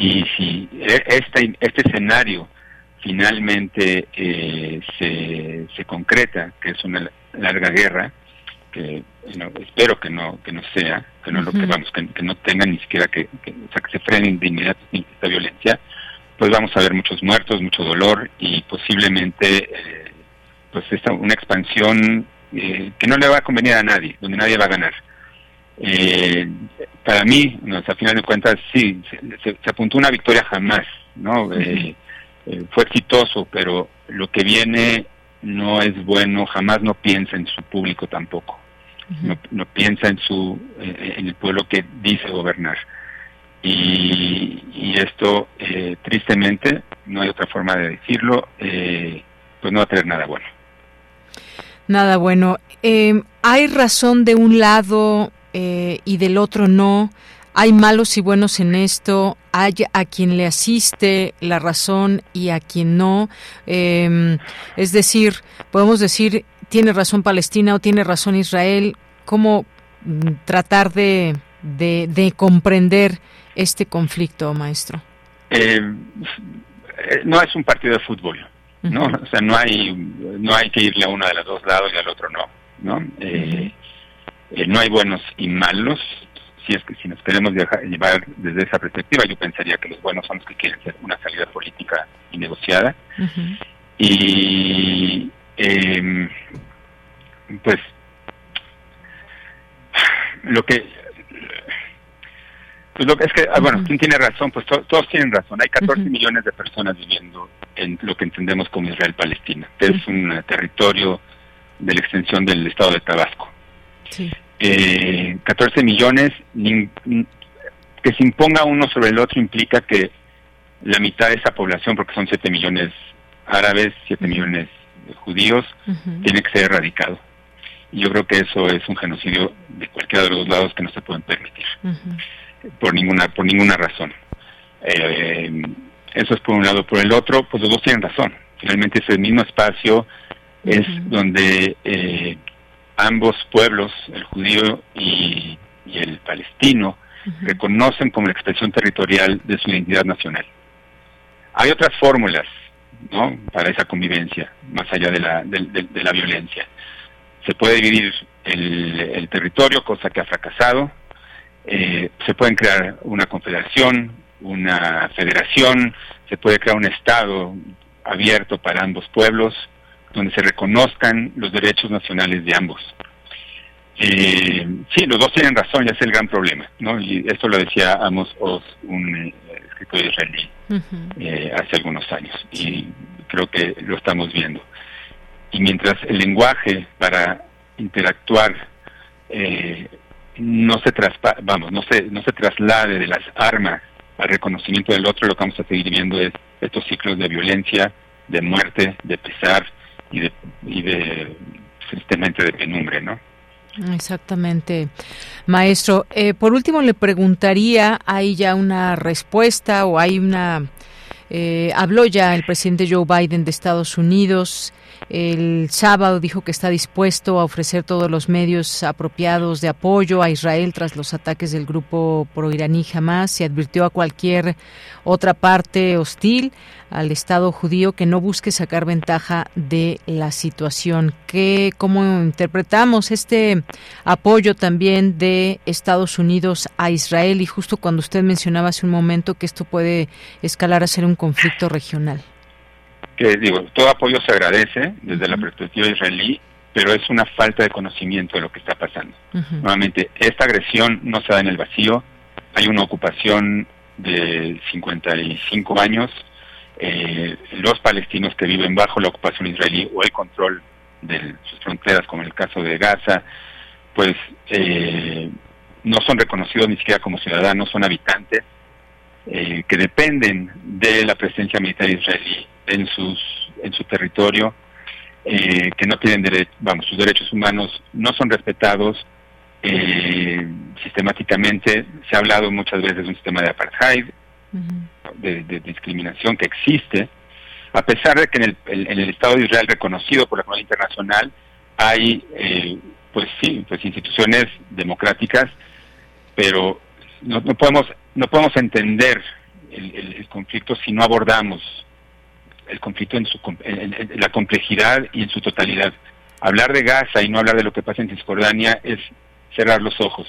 y si este, este escenario finalmente eh, se, se concreta, que es una larga guerra, que espero que no que no sea, que no lo que vamos, que, no tenga ni siquiera que, o sea, que se frene de inmediato esta violencia, pues vamos a ver muchos muertos, mucho dolor y posiblemente eh, pues esta, una expansión eh, que no le va a convenir a nadie, donde nadie va a ganar. Eh, para mí, no, a final de cuentas, sí, se, apuntó una victoria jamás, ¿no? Eh, eh, fue exitoso, pero lo que viene no es bueno, jamás no piensa en su público tampoco, no, no, piensa en su eh, en el pueblo que dice gobernar. Y, y esto, tristemente, no hay otra forma de decirlo, pues no va a tener nada bueno. Nada bueno. ¿Hay razón de un lado eh, y del otro no. Hay malos y buenos en esto, hay a quien le asiste la razón y a quien no. Em, es decir, podemos decir, tiene razón Palestina o tiene razón Israel. ¿Cómo mm, tratar de, de, comprender este conflicto, maestro? Em, eh, no es un partido de fútbol, ¿no? O sea, no hay, no hay que irle a uno de los dos lados y al otro no, ¿no? Eh, eh, no hay buenos y malos. Si es que si nos queremos llevar desde esa perspectiva, yo pensaría que los buenos son los que quieren hacer una salida política y negociada. Y eh, pues lo que pues lo que es que, ah, bueno, ¿quién tiene razón? Pues todos tienen razón. Hay 14 millones de personas viviendo en lo que entendemos como Israel-Palestina, es un territorio de la extensión del estado de Tabasco. Sí. Eh, 14 millones, que se imponga uno sobre el otro implica que la mitad de esa población, porque son 7 millones árabes, 7 millones judíos, tiene que ser erradicado. Y yo creo que eso es un genocidio de cualquiera de los lados que no se pueden permitir, por ninguna por ninguna razón. Eh, eso es por un lado. Por el otro, pues los dos tienen razón. Finalmente ese mismo espacio es donde eh, ambos pueblos, el judío y, el palestino, reconocen como la expresión territorial de su identidad nacional. Hay otras fórmulas ¿no? para esa convivencia, más allá de la, de, la violencia. Se puede dividir el, territorio, cosa que ha fracasado. Eh, se pueden crear una confederación, una federación, se puede crear un Estado abierto para ambos pueblos, donde se reconozcan los derechos nacionales de ambos. Eh, sí, los dos tienen razón, ya es el gran problema, ¿no? Y esto lo decía Amos Oz, un eh, escritor israelí, eh, hace algunos años, y creo que lo estamos viendo. Y mientras el lenguaje para interactuar eh, no se traspa vamos, no se, no se traslade de las armas al reconocimiento del otro, lo que vamos a seguir viendo es estos ciclos de violencia, de muerte, de pesar y de, y de de penumbre, ¿no? Exactamente, maestro. Eh, por último, le preguntaría, ¿hay ya una respuesta o hay una... Eh, habló ya el presidente Joe Biden de Estados Unidos el sábado dijo que está dispuesto a ofrecer todos los medios apropiados de apoyo a Israel tras los ataques del grupo pro-iraní Hamas. Se advirtió a cualquier otra parte hostil al Estado judío que no busque sacar ventaja de la situación. ¿Qué, ¿Cómo interpretamos este apoyo también de Estados Unidos a Israel? Y justo cuando usted mencionaba hace un momento que esto puede escalar a ser un conflicto regional que digo, todo apoyo se agradece desde la perspectiva israelí, pero es una falta de conocimiento de lo que está pasando. Nuevamente, esta agresión no se da en el vacío, hay una ocupación de 55 años, eh, los palestinos que viven bajo la ocupación israelí o el control de sus fronteras, como en el caso de Gaza, pues eh, no son reconocidos ni siquiera como ciudadanos, son habitantes eh, que dependen de la presencia militar israelí en sus en su territorio eh, que no tienen derecho vamos sus derechos humanos no son respetados eh, sistemáticamente. Se ha hablado muchas veces de un sistema de apartheid de, discriminación que existe. A pesar de que en el, en el Estado de Israel reconocido por la comunidad internacional hay eh, pues sí pues instituciones democráticas pero no, no podemos no podemos entender el conflicto si no abordamos el conflicto en, su, la complejidad y en su totalidad. Hablar de Gaza y no hablar de lo que pasa en Cisjordania es cerrar los ojos.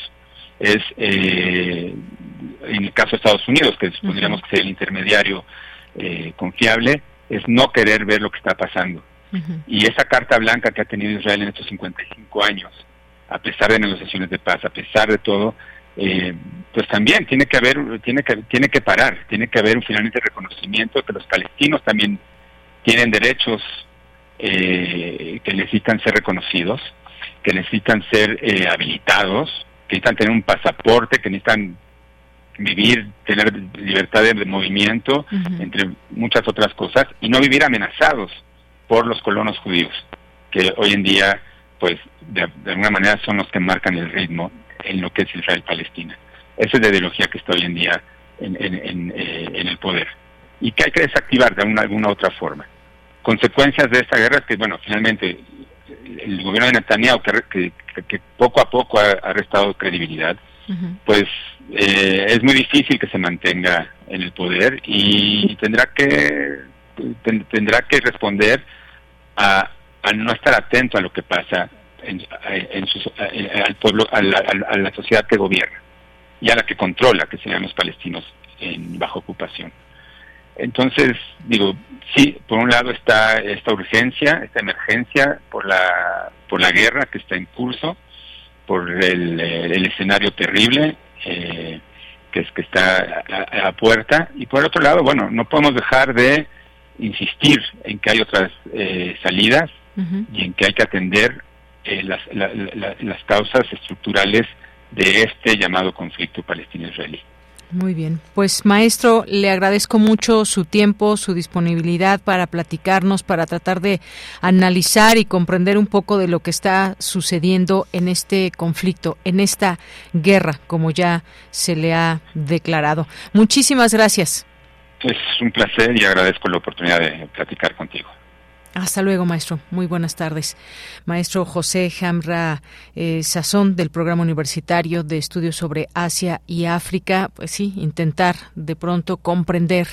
Es, eh, en el caso de Estados Unidos, que supondríamos que ser el intermediario eh, confiable, es no querer ver lo que está pasando. Y esa carta blanca que ha tenido Israel en estos 55 años, a pesar de negociaciones de paz, a pesar de todo, eh, pues también tiene que haber, tiene que, tiene que parar, tiene que haber un finalmente reconocimiento de que los palestinos también tienen derechos eh, que necesitan ser reconocidos, que necesitan ser eh, habilitados, que necesitan tener un pasaporte, que necesitan vivir, tener libertad de movimiento, entre muchas otras cosas, y no vivir amenazados por los colonos judíos, que hoy en día, pues, de, alguna manera son los que marcan el ritmo en lo que es Israel-Palestina. Esa es la ideología que está hoy en día en, en, eh, en el poder y que hay que desactivar de alguna, alguna otra forma. Consecuencias de esta guerra es que, bueno, finalmente el gobierno de Netanyahu, que, que, poco a poco ha, restado credibilidad, pues eh, es muy difícil que se mantenga en el poder y tendrá que tendrá que responder a, a, no estar atento a lo que pasa en, en al pueblo, a la, a la sociedad que gobierna y a la que controla, que serían los palestinos en bajo ocupación. Entonces, digo, sí, por un lado está esta urgencia, esta emergencia por la, por la guerra que está en curso, por el, el escenario terrible eh, que, es, que está a, puerta, y por otro lado, bueno, no podemos dejar de insistir en que hay otras eh, salidas y en que hay que atender eh, las, las causas estructurales de este llamado conflicto palestino-israelí. Muy bien. Pues maestro, le agradezco mucho su tiempo, su disponibilidad para platicarnos, para tratar de analizar y comprender un poco de lo que está sucediendo en este conflicto, en esta guerra, como ya se le ha declarado. Muchísimas gracias. Es un placer y agradezco la oportunidad de platicar contigo. Hasta luego, maestro. Muy buenas tardes. Maestro José Hamra eh, Sazón del Programa Universitario de Estudios sobre Asia y África. Pues sí, intentar de pronto comprender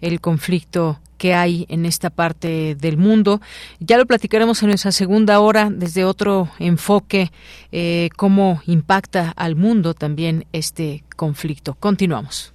el conflicto que hay en esta parte del mundo. Ya lo platicaremos en nuestra segunda hora desde otro enfoque, eh, cómo impacta al mundo también este conflicto. Continuamos.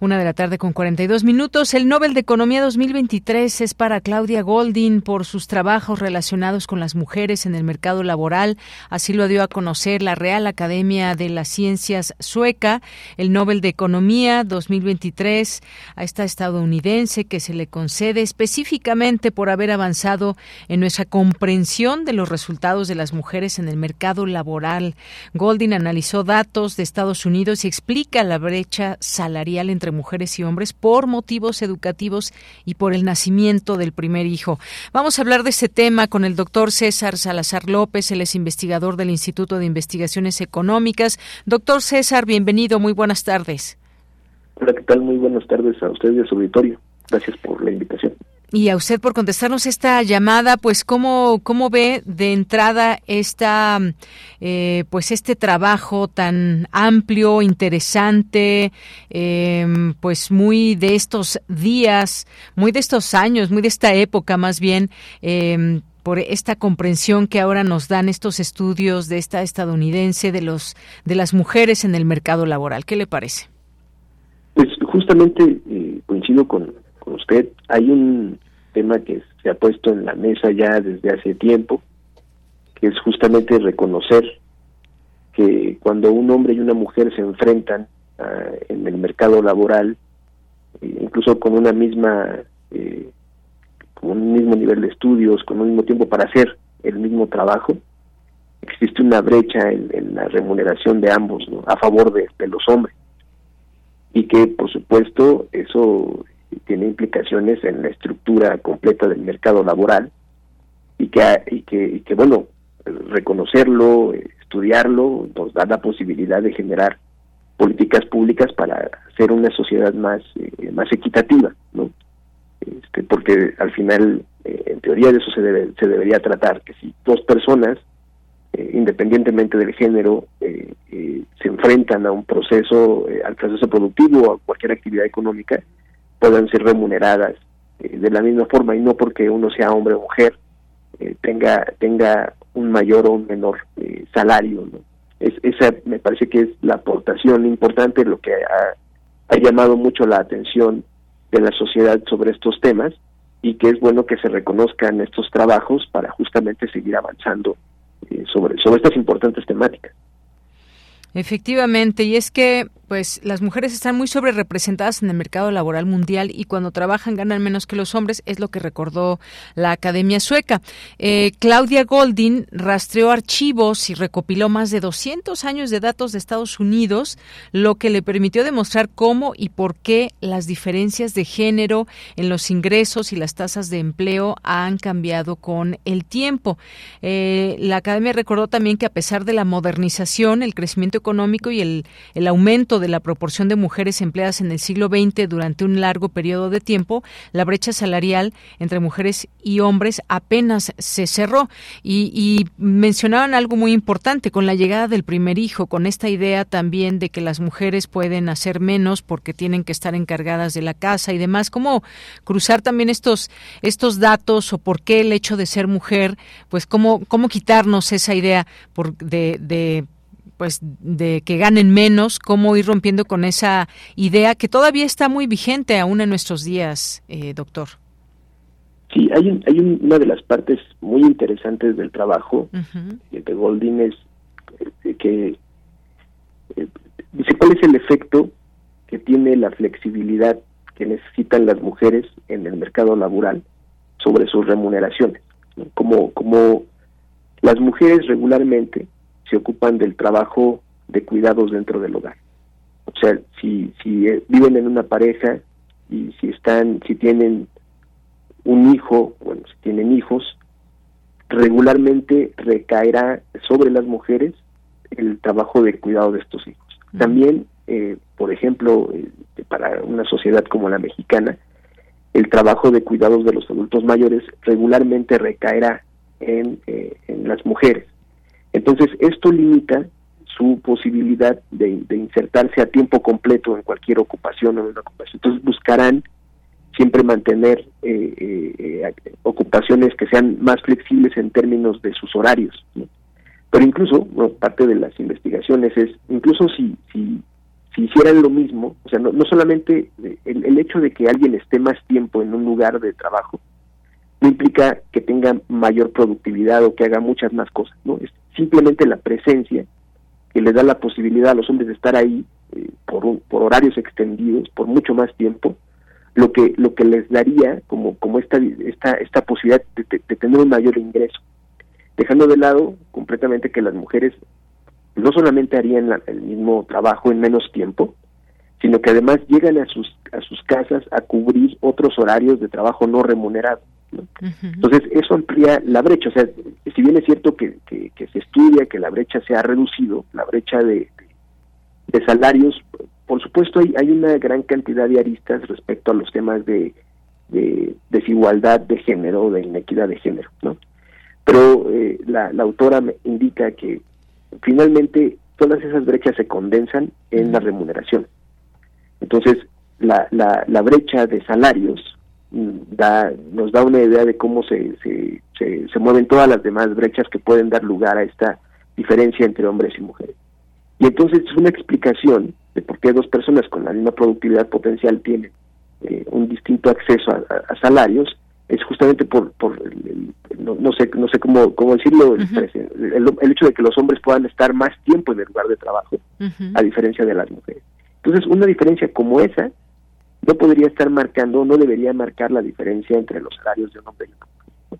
Una de la tarde con 42 minutos. El Nobel de Economía 2023 es para Claudia Goldin por sus trabajos relacionados con las mujeres en el mercado laboral. Así lo dio a conocer la Real Academia de las Ciencias sueca. El Nobel de Economía 2023 a esta estadounidense que se le concede específicamente por haber avanzado en nuestra comprensión de los resultados de las mujeres en el mercado laboral. Goldin analizó datos de Estados Unidos y explica la brecha salarial entre mujeres y hombres por motivos educativos y por el nacimiento del primer hijo. Vamos a hablar de este tema con el doctor César Salazar López, él es investigador del Instituto de Investigaciones Económicas. Doctor César, bienvenido, muy buenas tardes. Hola, ¿qué tal? Muy buenas tardes a usted y a su auditorio. Gracias por la invitación y a usted por contestarnos esta llamada. Pues cómo cómo ve de entrada esta eh, pues este trabajo tan amplio, interesante, em, pues muy de estos días, muy de estos años, muy de esta época más bien. Em, por esta comprensión que ahora nos dan estos estudios de esta estadounidense de los de las mujeres en el mercado laboral. ¿Qué le parece? Pues justamente eh, coincido con, usted, hay un tema que se ha puesto en la mesa ya desde hace tiempo, que es justamente reconocer que cuando un hombre y una mujer se enfrentan ah, en el mercado laboral, eh, incluso con una misma, eh, con un mismo nivel de estudios, con un mismo tiempo para hacer el mismo trabajo, existe una brecha en, la remuneración de ambos, a favor de los hombres. Y que, por supuesto, eso tiene implicaciones en la estructura completa del mercado laboral y que, y que, que bueno, reconocerlo, estudiarlo, nos da la posibilidad de generar políticas públicas para hacer una sociedad más, eh, más equitativa, ¿no? Este, porque al final, eh, en teoría de eso se, debe, se debería tratar, que si dos personas, eh, independientemente del género, se enfrentan a un proceso, al proceso productivo o a cualquier actividad económica, puedan ser remuneradas eh, de la misma forma y no porque uno sea hombre o mujer eh, tenga tenga un mayor o un menor eh, salario es, esa me parece que es la aportación importante lo que ha, ha, llamado mucho la atención de la sociedad sobre estos temas y que es bueno que se reconozcan estos trabajos para justamente seguir avanzando sobre sobre estas importantes temáticas. Efectivamente, y es que pues las mujeres están muy sobre representadas en el mercado laboral mundial y cuando trabajan ganan menos que los hombres, es lo que recordó la Academia Sueca. Eh, Claudia Goldin rastreó archivos y recopiló más de 200 años de datos de Estados Unidos, lo que le permitió demostrar cómo y por qué las diferencias de género en los ingresos y las tasas de empleo han cambiado con el tiempo. Eh, la Academia recordó también que a pesar de la modernización, el crecimiento económico y el, el aumento de la proporción de mujeres empleadas en el siglo XX durante un largo periodo de tiempo, la brecha salarial entre mujeres y hombres apenas se cerró. Y, mencionaban algo muy importante con la llegada del primer hijo, con esta idea también de que las mujeres pueden hacer menos porque tienen que estar encargadas de la casa y demás. ¿Cómo cruzar también estos, estos datos o por qué el hecho de ser mujer, pues cómo, cómo quitarnos esa idea por, de, de pues de que ganen menos, cómo ir rompiendo con esa idea que todavía está muy vigente aún en nuestros días, eh, doctor. Sí, hay, hay una de las partes muy interesantes del trabajo de Goldin es eh, que eh, dice cuál es el efecto que tiene la flexibilidad que necesitan las mujeres en el mercado laboral sobre sus remuneraciones. Como, como las mujeres regularmente se ocupan del trabajo de cuidados dentro del hogar. O sea, si, si eh, viven en una pareja y si están, si tienen un hijo, bueno, si tienen hijos, regularmente recaerá sobre las mujeres el trabajo de cuidado de estos hijos. También, eh, por ejemplo, eh, para una sociedad como la mexicana, el trabajo de cuidados de los adultos mayores regularmente recaerá en, en las mujeres. Entonces, esto limita su posibilidad de, insertarse a tiempo completo en cualquier ocupación o en una ocupación. Entonces, buscarán siempre mantener ocupaciones que sean más flexibles en términos de sus horarios. Pero incluso, parte de las investigaciones es, incluso si, si, si hicieran lo mismo, o sea, no, no solamente el, el hecho de que alguien esté más tiempo en un lugar de trabajo, no implica que tenga mayor productividad o que haga muchas más cosas, ¿no? Simplemente la presencia que le da la posibilidad a los hombres de estar ahí eh, por, por horarios extendidos, por mucho más tiempo, lo que lo que les daría como como esta esta esta posibilidad de, tener un mayor ingreso, dejando de lado completamente que las mujeres no solamente harían el mismo trabajo en menos tiempo, sino que además llegan a sus a sus casas a cubrir otros horarios de trabajo no remunerado. Entonces, eso amplía la brecha. O sea, si bien es cierto que, que, se estudia que la brecha se ha reducido, la brecha de, de, salarios, por supuesto hay, hay una gran cantidad de aristas respecto a los temas de, de desigualdad de género, de inequidad de género, ¿no? Pero eh, la, la autora me indica que finalmente todas esas brechas se condensan en la remuneración. Entonces, la, la, la brecha de salarios da, nos da una idea de cómo se, se, se, mueven todas las demás brechas que pueden dar lugar a esta diferencia entre hombres y mujeres. Y entonces es una explicación de por qué dos personas con la misma productividad potencial tienen eh, un distinto acceso a, salarios, es justamente por, por no, sé no sé cómo, cómo decirlo, el, hecho de que los hombres puedan estar más tiempo en el lugar de trabajo, a diferencia de las mujeres. Entonces, una diferencia como esa no podría estar marcando, no debería marcar la diferencia entre los salarios de un hombre y una mujer.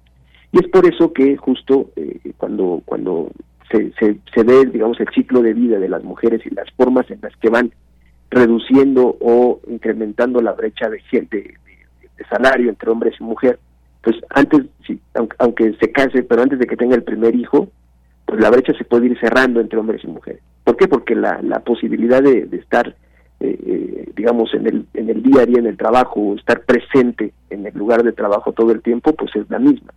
Y es por eso que justo eh, cuando, cuando se, se, ve, digamos, el ciclo de vida de las mujeres y las formas en las que van reduciendo o incrementando la brecha de, de, de salario entre hombres y mujeres, pues antes, aunque, se case, pero antes de que tenga el primer hijo, pues la brecha se puede ir cerrando entre hombres y mujeres. ¿Por qué? Porque la, la posibilidad de, de estar eh, eh, digamos, en el, en el día a día, en el trabajo, estar presente en el lugar de trabajo todo el tiempo, pues es la misma.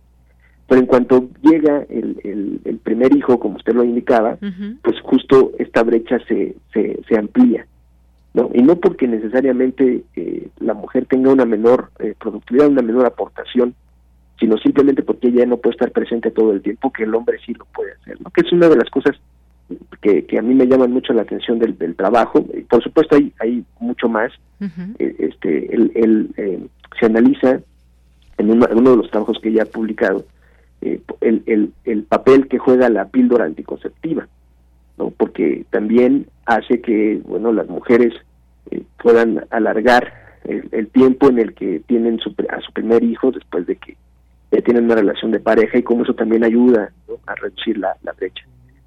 Pero en cuanto llega el, el, primer hijo, como usted lo indicaba, pues justo esta brecha se, se, se amplía. ¿no? Y no porque necesariamente eh, la mujer tenga una menor eh, productividad, una menor aportación, sino simplemente porque ella no puede estar presente todo el tiempo, que el hombre sí lo puede hacer, ¿no? que es una de las cosas que, que, a mí me llaman mucho la atención del, del trabajo. Por supuesto hay, hay mucho más. Eh, este, el, el eh, se analiza en, uno de los trabajos que ya ha publicado eh, el, el, el, papel que juega la píldora anticonceptiva, ¿no? porque también hace que bueno las mujeres puedan alargar el, tiempo en el que tienen su, a su primer hijo después de que tienen una relación de pareja y cómo eso también ayuda a reducir la, la brecha.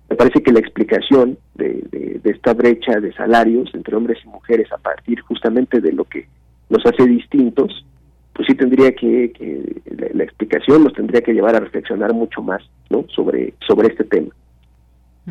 Me parece que la explicación de, esta brecha de salarios entre hombres y mujeres a partir justamente de lo que nos hace distintos, pues sí tendría que, la, explicación nos tendría que llevar a reflexionar mucho más ¿no? sobre, sobre este tema.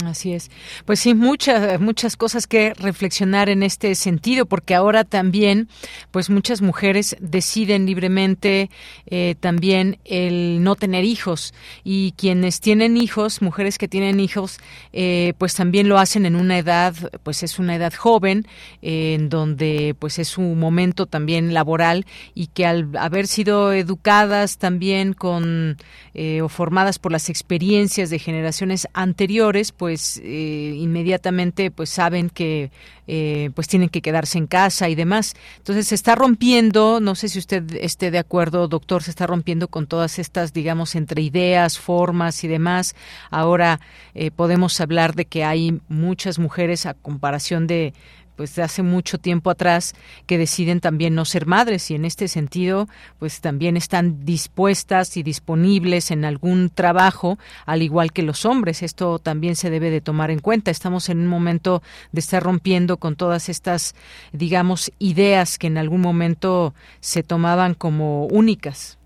Así es. Pues sí, muchas muchas cosas que reflexionar en este sentido, porque ahora también, pues muchas mujeres deciden libremente eh, también el no tener hijos y quienes tienen hijos, mujeres que tienen hijos, eh, pues también lo hacen en una edad, pues es una edad joven, en donde pues es su momento también laboral y que al haber sido educadas también con eh, o formadas por las experiencias de generaciones anteriores, pues eh, inmediatamente pues saben que eh, pues tienen que quedarse en casa y demás. Entonces se está rompiendo, no sé si usted esté de acuerdo, doctor, se está rompiendo con todas estas, digamos, entre ideas, formas y demás. Ahora eh, podemos hablar de que hay muchas mujeres a comparación de pues hace mucho tiempo atrás que deciden también no ser madres. Y en este sentido pues también están dispuestas y disponibles en algún trabajo al igual que los hombres. Esto también se debe de tomar en cuenta. Estamos en un momento de estar rompiendo con todas estas digamos ideas que en algún momento se tomaban como únicas.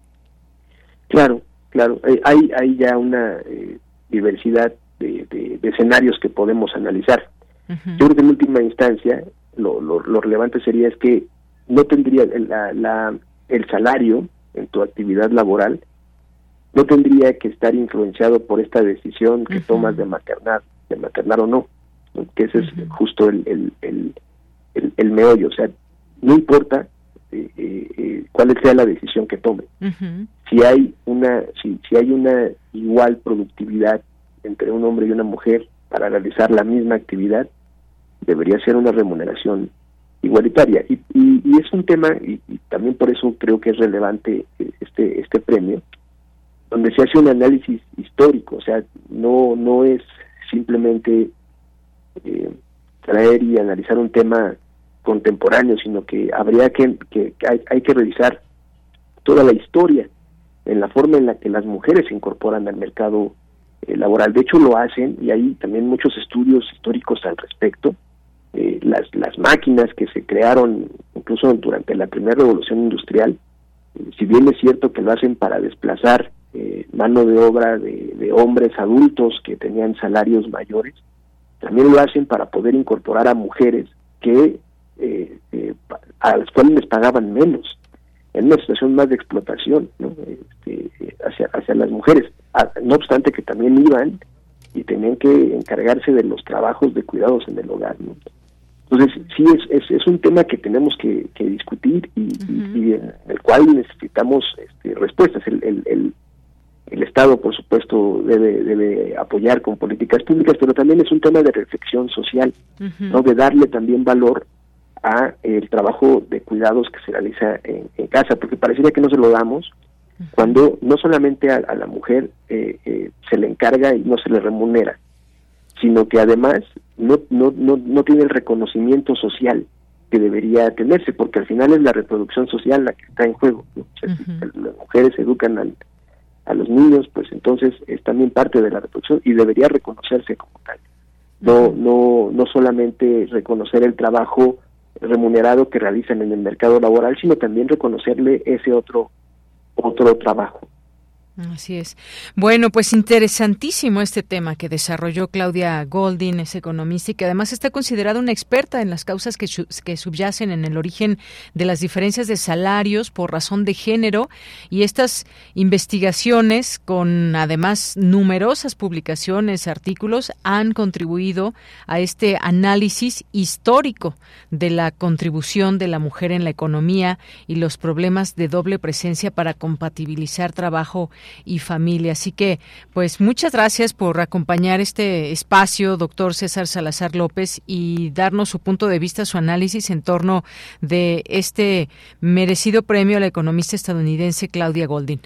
Claro claro. Eh, hay hay ya una eh, diversidad de escenarios que podemos analizar yo creo que en última instancia lo, lo, relevante sería es que no tendría la, la, el salario en tu actividad laboral no tendría que estar influenciado por esta decisión que tomas de maternar, de maternar o no, que ese es justo el, el, el, el, meollo, o sea, no importa eh, eh, cuál sea la decisión que tome. Si hay una si, si hay una igual productividad entre un hombre y una mujer para realizar la misma actividad, debería ser una remuneración igualitaria. Y, y, es un tema, y, también por eso creo que es relevante este, este premio, donde se hace un análisis histórico, o sea, no, no es simplemente eh, traer y analizar un tema contemporáneo, sino que habría que, que, hay, hay, que revisar toda la historia en la forma en la que las mujeres se incorporan al mercado eh, laboral. De hecho, lo hacen y hay también muchos estudios históricos al respecto. Eh, las, las máquinas que se crearon incluso durante la primera revolución industrial, si bien es cierto que lo hacen para desplazar eh, mano de obra de, hombres adultos que tenían salarios mayores, también lo hacen para poder incorporar a mujeres que eh, eh, a las cuales les pagaban menos, en una situación más de explotación este, hacia, hacia las mujeres, ah, no obstante que también iban y tenían que encargarse de los trabajos de cuidados en el hogar. Entonces, sí, es, es, un tema que tenemos que, discutir y, en el cual necesitamos este, respuestas. El, el, el Estado, por supuesto, debe, debe apoyar con políticas públicas, pero también es un tema de reflexión social, ¿no? De darle también valor a el trabajo de cuidados que se realiza en, casa, porque parecería que no se lo damos cuando no solamente a, la mujer eh, eh, se le encarga y no se le remunera, sino que además no, no, no, no tiene el reconocimiento social que debería tenerse, porque al final es la reproducción social la que está en juego. Las mujeres educan al, a los niños, pues entonces es también parte de la reproducción y debería reconocerse como tal. No, no, no solamente reconocer el trabajo remunerado que realizan en el mercado laboral, sino también reconocerle ese otro, otro trabajo. Así es. Bueno, pues interesantísimo este tema que desarrolló Claudia Goldin, es economista y que además está considerada una experta en las causas que, que, subyacen en el origen de las diferencias de salarios por razón de género y estas investigaciones con además numerosas publicaciones, artículos, han contribuido a este análisis histórico de la contribución de la mujer en la economía y los problemas de doble presencia para compatibilizar trabajo y familia. Así que, pues muchas gracias por acompañar este espacio, doctor César Salazar López, y darnos su punto de vista, su análisis en torno de este merecido premio a la economista estadounidense Claudia Goldin.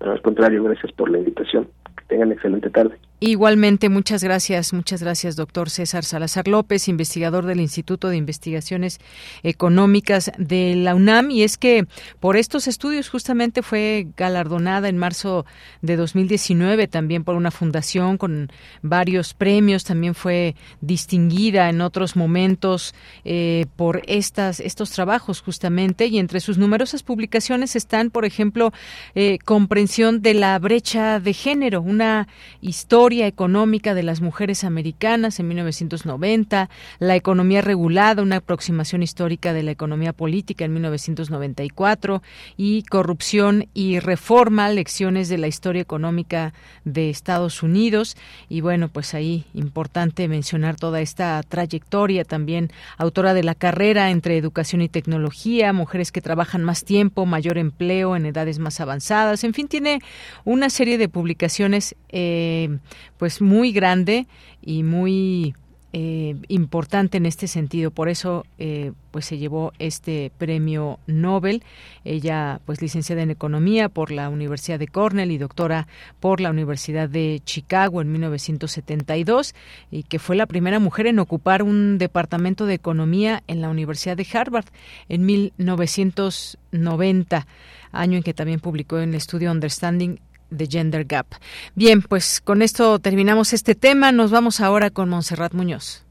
al contrario, gracias por la invitación. Que tengan excelente tarde. Igualmente, muchas gracias, muchas gracias, doctor César Salazar López, investigador del Instituto de Investigaciones Económicas de la UNAM. Y es que por estos estudios justamente fue galardonada en marzo de 2019 también por una fundación con varios premios. También fue distinguida en otros momentos eh, por estas, estos trabajos justamente. Y entre sus numerosas publicaciones están, por ejemplo, eh, comprensión de la brecha de género, una historia económica de las mujeres americanas en 1990, la economía regulada, una aproximación histórica de la economía política en 1994 y corrupción y reforma, lecciones de la historia económica de Estados Unidos. Y bueno, pues ahí importante mencionar toda esta trayectoria también, autora de la carrera entre educación y tecnología, mujeres que trabajan más tiempo, mayor empleo en edades más avanzadas, en fin, tiene una serie de publicaciones eh, pues muy grande y muy eh, importante en este sentido. Por eso, eh, pues se llevó este premio Nobel. Ella, pues licenciada en economía por la Universidad de Cornell y doctora por la Universidad de Chicago en 1972 y que fue la primera mujer en ocupar un departamento de economía en la Universidad de Harvard en 1990 año en que también publicó en el estudio Understanding The Gender Gap. Bien, pues con esto terminamos este tema. Nos vamos ahora con Montserrat Muñoz.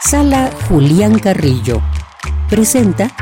Sala Julián Carrillo presenta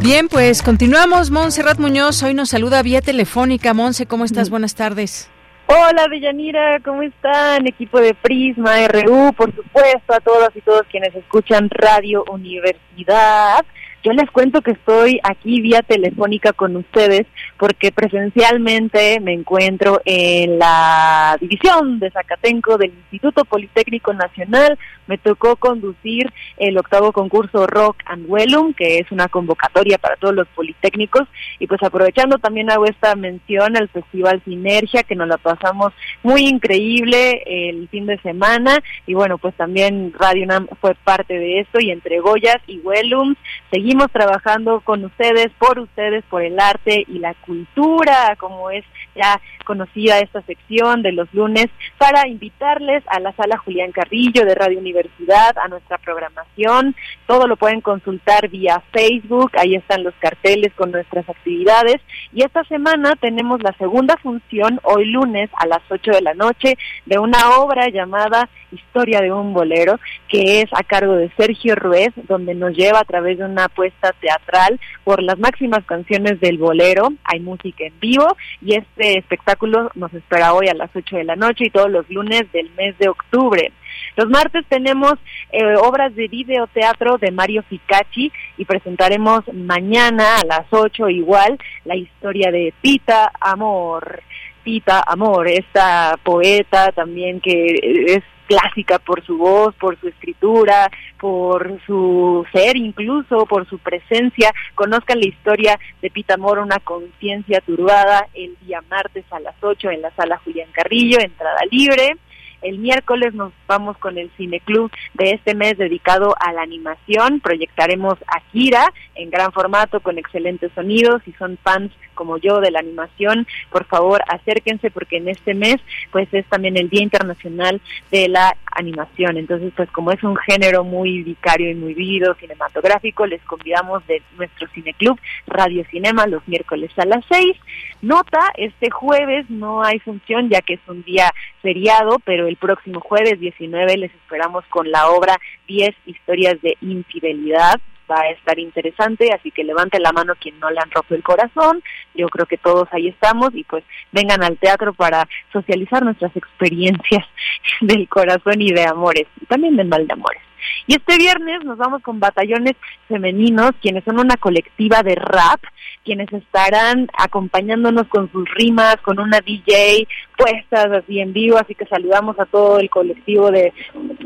Bien, pues continuamos. Montserrat Muñoz hoy nos saluda vía telefónica. Monse, ¿cómo estás? Buenas tardes. Hola, Deyanira, ¿cómo están? Equipo de Prisma, RU, por supuesto, a todas y todos quienes escuchan Radio Universidad. Yo les cuento que estoy aquí vía telefónica con ustedes porque presencialmente me encuentro en la división de Zacatenco del Instituto Politécnico Nacional. Me tocó conducir el octavo concurso Rock and Wellum, que es una convocatoria para todos los politécnicos. Y pues aprovechando también hago esta mención al Festival Sinergia, que nos la pasamos muy increíble el fin de semana. Y bueno, pues también Radio UNAM fue parte de esto y entre Goyas y Wellum seguimos trabajando con ustedes, por ustedes, por el arte y la cultura, como es ya conocida esta sección de los lunes, para invitarles a la sala Julián Carrillo de Radio Universidad, a nuestra programación. Todo lo pueden consultar vía Facebook, ahí están los carteles con nuestras actividades. Y esta semana tenemos la segunda función, hoy lunes a las 8 de la noche, de una obra llamada Historia de un bolero, que es a cargo de Sergio Ruiz, donde nos lleva a través de una apuesta teatral por las máximas canciones del bolero. Hay música en vivo y este espectáculo nos espera hoy a las 8 de la noche y todos los lunes del mes de octubre. Los martes tenemos eh, obras de videoteatro de Mario Ficacci y presentaremos mañana a las 8 igual la historia de Pita Amor. Pita Amor, esta poeta también que es clásica por su voz, por su escritura, por su ser incluso, por su presencia. Conozcan la historia de Pita Amor, una conciencia turbada, el día martes a las 8 en la sala Julián Carrillo, entrada libre. El miércoles nos vamos con el cineclub de este mes dedicado a la animación. Proyectaremos Akira en gran formato con excelentes sonidos. Si son fans como yo de la animación, por favor acérquense porque en este mes pues es también el Día Internacional de la Animación. Entonces pues como es un género muy vicario y muy vivido cinematográfico, les convidamos de nuestro cineclub Radio Cinema los miércoles a las 6. Nota, este jueves no hay función ya que es un día feriado, pero el próximo jueves 19 les esperamos con la obra 10 historias de infidelidad va a estar interesante, así que levante la mano quien no le han roto el corazón, yo creo que todos ahí estamos y pues vengan al teatro para socializar nuestras experiencias del corazón y de amores, también del mal de amores. Y este viernes nos vamos con batallones femeninos, quienes son una colectiva de rap, quienes estarán acompañándonos con sus rimas, con una DJ puestas así en vivo, así que saludamos a todo el colectivo de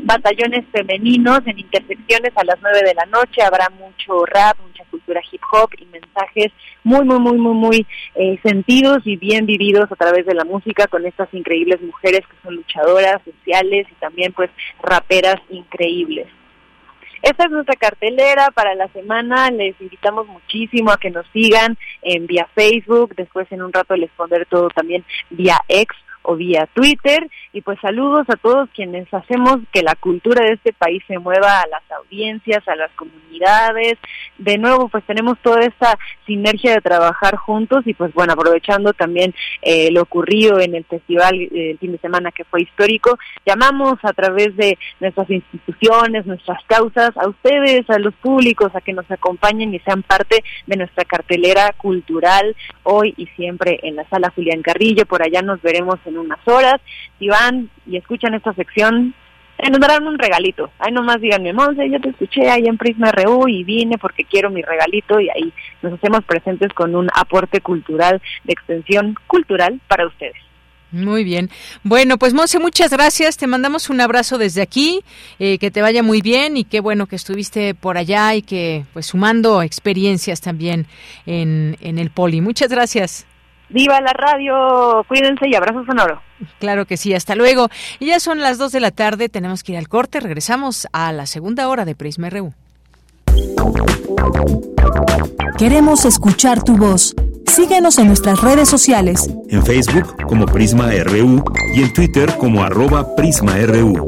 batallones femeninos en intersecciones a las nueve de la noche, habrá mucho rap, mucha cultura hip hop y mensajes muy, muy, muy, muy, muy eh, sentidos y bien vividos a través de la música con estas increíbles mujeres que son luchadoras sociales y también pues raperas increíbles. Esta es nuestra cartelera para la semana. Les invitamos muchísimo a que nos sigan en vía Facebook. Después en un rato les pondré todo también vía X o vía Twitter. Y pues saludos a todos quienes hacemos que la cultura de este país se mueva a las audiencias, a las comunidades. De nuevo, pues tenemos toda esta sinergia de trabajar juntos y pues bueno, aprovechando también eh, lo ocurrido en el festival eh, el fin de semana que fue histórico, llamamos a través de nuestras instituciones, nuestras causas, a ustedes, a los públicos, a que nos acompañen y sean parte de nuestra cartelera cultural hoy y siempre en la sala Julián Carrillo. Por allá nos veremos en unas horas. Si van y escuchan esta sección, nos darán un regalito. Ahí nomás díganme, Monse, yo te escuché ahí en Prisma RU y vine porque quiero mi regalito y ahí nos hacemos presentes con un aporte cultural de extensión cultural para ustedes. Muy bien. Bueno, pues Monse, muchas gracias. Te mandamos un abrazo desde aquí. Eh, que te vaya muy bien y qué bueno que estuviste por allá y que pues sumando experiencias también en, en el poli. Muchas gracias. Viva la radio, cuídense y abrazos sonoro. Claro que sí, hasta luego. Y ya son las 2 de la tarde, tenemos que ir al corte, regresamos a la segunda hora de Prisma RU. Queremos escuchar tu voz. Síguenos en nuestras redes sociales. En Facebook como Prisma RU y en Twitter como arroba PrismaRU.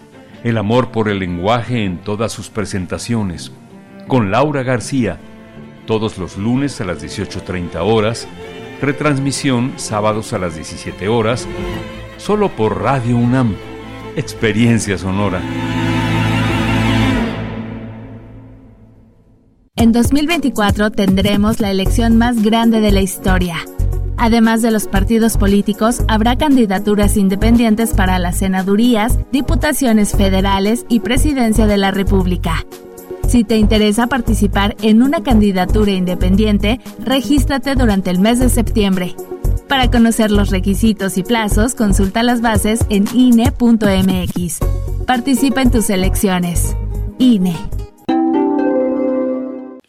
el amor por el lenguaje en todas sus presentaciones, con Laura García, todos los lunes a las 18.30 horas, retransmisión sábados a las 17 horas, solo por Radio UNAM, Experiencia Sonora. En 2024 tendremos la elección más grande de la historia Además de los partidos políticos, habrá candidaturas independientes para las senadurías, diputaciones federales y presidencia de la República. Si te interesa participar en una candidatura independiente, regístrate durante el mes de septiembre. Para conocer los requisitos y plazos, consulta las bases en INE.mx. Participa en tus elecciones. INE.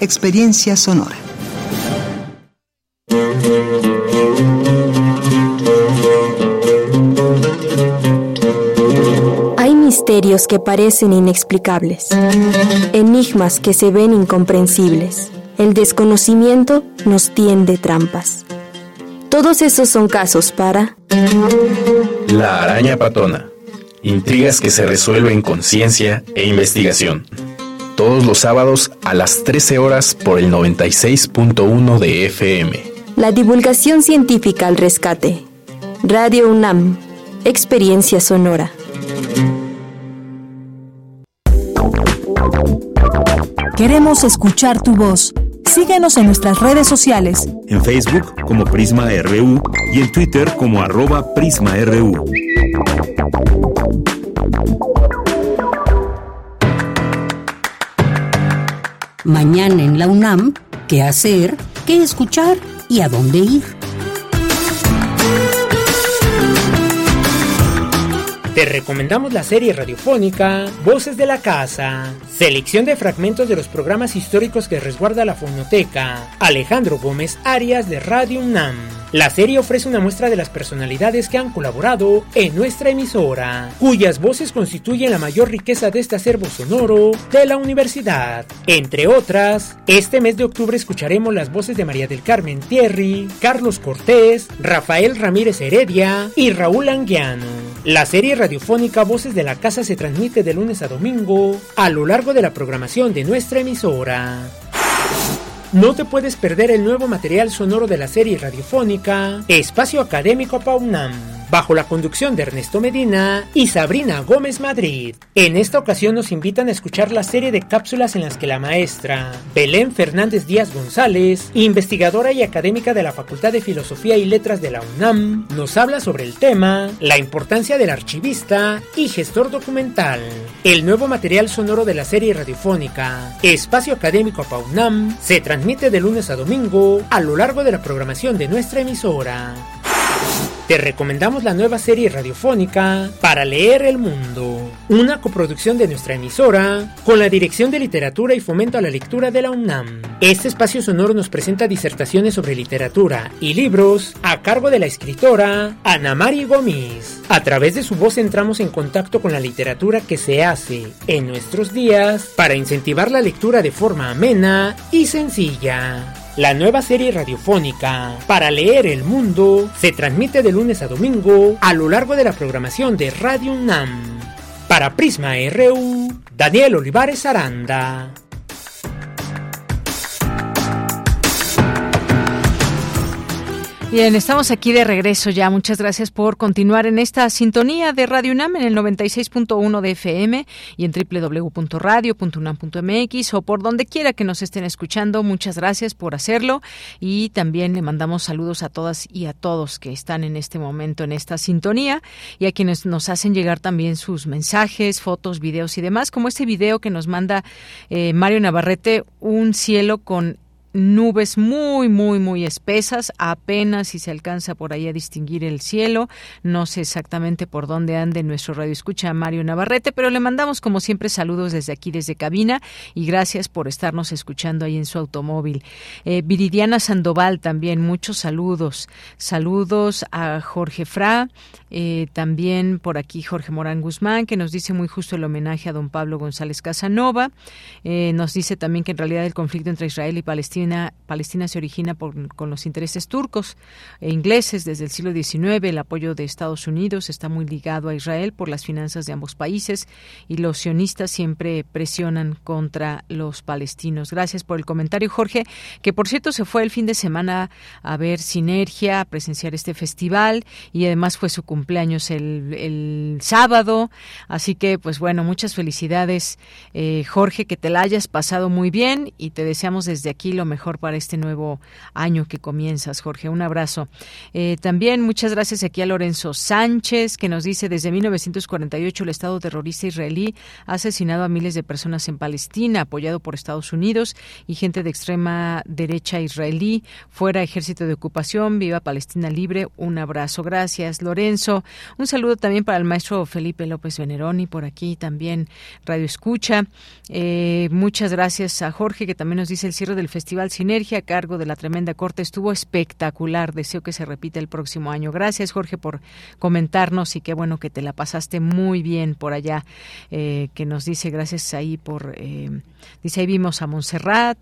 experiencia sonora. Hay misterios que parecen inexplicables, enigmas que se ven incomprensibles. El desconocimiento nos tiende trampas. Todos esos son casos para... La araña patona. Intrigas que se resuelven con ciencia e investigación. Todos los sábados a las 13 horas por el 96.1 de FM. La divulgación científica al rescate. Radio UNAM. Experiencia sonora. Queremos escuchar tu voz. Síguenos en nuestras redes sociales. En Facebook como Prisma RU y en Twitter como arroba PrismaRU. Mañana en la UNAM, ¿qué hacer? ¿Qué escuchar? ¿Y a dónde ir? Te recomendamos la serie radiofónica Voces de la Casa, selección de fragmentos de los programas históricos que resguarda la Fonoteca, Alejandro Gómez Arias de Radio UNAM. La serie ofrece una muestra de las personalidades que han colaborado en nuestra emisora, cuyas voces constituyen la mayor riqueza de este acervo sonoro de la universidad. Entre otras, este mes de octubre escucharemos las voces de María del Carmen Thierry, Carlos Cortés, Rafael Ramírez Heredia y Raúl Anguiano. La serie radiofónica Voces de la Casa se transmite de lunes a domingo a lo largo de la programación de nuestra emisora. No te puedes perder el nuevo material sonoro de la serie radiofónica Espacio Académico Paunam bajo la conducción de Ernesto Medina y Sabrina Gómez Madrid. En esta ocasión nos invitan a escuchar la serie de cápsulas en las que la maestra Belén Fernández Díaz González, investigadora y académica de la Facultad de Filosofía y Letras de la UNAM, nos habla sobre el tema, la importancia del archivista y gestor documental. El nuevo material sonoro de la serie radiofónica Espacio Académico PAUNAM se transmite de lunes a domingo a lo largo de la programación de nuestra emisora. Te recomendamos la nueva serie radiofónica Para leer el mundo, una coproducción de nuestra emisora con la Dirección de Literatura y Fomento a la Lectura de la UNAM. Este espacio sonoro nos presenta disertaciones sobre literatura y libros a cargo de la escritora Ana Mari Gómez. A través de su voz entramos en contacto con la literatura que se hace en nuestros días para incentivar la lectura de forma amena y sencilla. La nueva serie radiofónica Para leer el mundo se transmite de lunes a domingo a lo largo de la programación de Radio UNAM. Para Prisma RU, Daniel Olivares Aranda. Bien, estamos aquí de regreso ya. Muchas gracias por continuar en esta sintonía de Radio UNAM en el 96.1 de FM y en www.radio.unam.mx o por donde quiera que nos estén escuchando. Muchas gracias por hacerlo y también le mandamos saludos a todas y a todos que están en este momento en esta sintonía y a quienes nos hacen llegar también sus mensajes, fotos, videos y demás, como este video que nos manda eh, Mario Navarrete, un cielo con nubes muy, muy, muy espesas, apenas si se alcanza por ahí a distinguir el cielo. No sé exactamente por dónde ande nuestro radio escucha Mario Navarrete, pero le mandamos como siempre saludos desde aquí, desde cabina, y gracias por estarnos escuchando ahí en su automóvil. Eh, Viridiana Sandoval también, muchos saludos. Saludos a Jorge Fra, eh, también por aquí Jorge Morán Guzmán, que nos dice muy justo el homenaje a don Pablo González Casanova. Eh, nos dice también que en realidad el conflicto entre Israel y Palestina Palestina, se origina con los intereses turcos e ingleses desde el siglo XIX. El apoyo de Estados Unidos está muy ligado a Israel por las finanzas de ambos países y los sionistas siempre presionan contra los palestinos. Gracias por el comentario, Jorge, que por cierto se fue el fin de semana a ver Sinergia, a presenciar este festival y además fue su cumpleaños el, sábado. Así que, pues bueno, muchas felicidades, eh, Jorge, que te la hayas pasado muy bien y te deseamos desde aquí lo mejor para este nuevo año que comienzas, Jorge. Un abrazo. Eh, también muchas gracias aquí a Lorenzo Sánchez, que nos dice desde 1948 el Estado terrorista israelí ha asesinado a miles de personas en Palestina, apoyado por Estados Unidos y gente de extrema derecha israelí. Fuera ejército de ocupación, viva Palestina libre. Un abrazo. Gracias, Lorenzo. Un saludo también para el maestro Felipe López Veneroni, por aquí también Radio Escucha. Eh, muchas gracias a Jorge, que también nos dice el cierre del festival Sinergia a cargo de la Tremenda Corte estuvo espectacular. Deseo que se repita el próximo año. Gracias, Jorge, por comentarnos y qué bueno que te la pasaste muy bien por allá. Eh, que nos dice gracias ahí por. Eh, dice ahí vimos a Montserrat.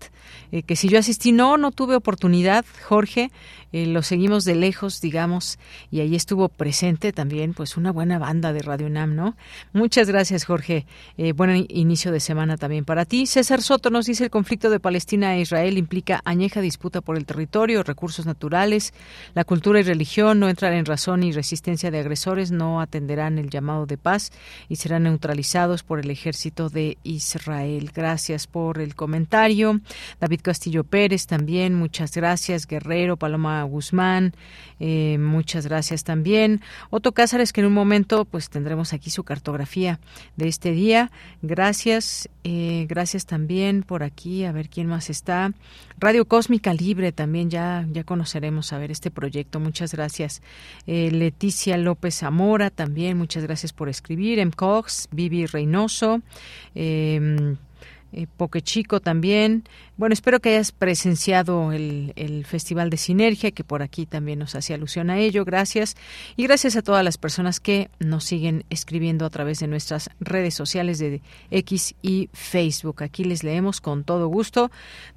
Que si yo asistí, no, no tuve oportunidad, Jorge. Lo seguimos de lejos, digamos, y ahí estuvo presente también, pues una buena banda de Radio UNAM, ¿no? Muchas gracias, Jorge. Eh, buen inicio de semana también para ti. César Soto nos dice el conflicto de Palestina e Israel implica añeja disputa por el territorio, recursos naturales, la cultura y religión no entran en razón y resistencia de agresores, no atenderán el llamado de paz y serán neutralizados por el ejército de Israel. Gracias por el comentario. David Castillo Pérez también, muchas gracias. Guerrero, Paloma Guzmán, eh, muchas gracias también. Otto Cázares, que en un momento pues tendremos aquí su cartografía de este día. Gracias, eh, gracias también por aquí, a ver quién más está. Radio Cósmica Libre también, ya, ya conoceremos a ver este proyecto. Muchas gracias. Eh, Leticia López Zamora también, muchas gracias por escribir. M. Cox, Vivi Reynoso. Eh, eh, Chico también. Bueno, espero que hayas presenciado el, el, Festival de Sinergia, que por aquí también nos hace alusión a ello. Gracias. Y gracias a todas las personas que nos siguen escribiendo a través de nuestras redes sociales de X y Facebook. Aquí les leemos con todo gusto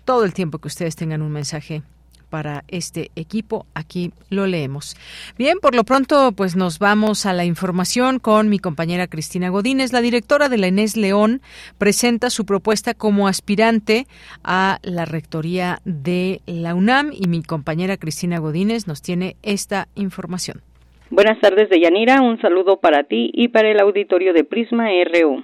todo el tiempo que ustedes tengan un mensaje para este equipo. Aquí lo leemos. Bien, por lo pronto, pues nos vamos a la información con mi compañera Cristina Godínez. La directora de la Inés León presenta su propuesta como aspirante a la rectoría de la UNAM y mi compañera Cristina Godínez nos tiene esta información. Buenas tardes, Deyanira. Un saludo para ti y para el auditorio de Prisma RU.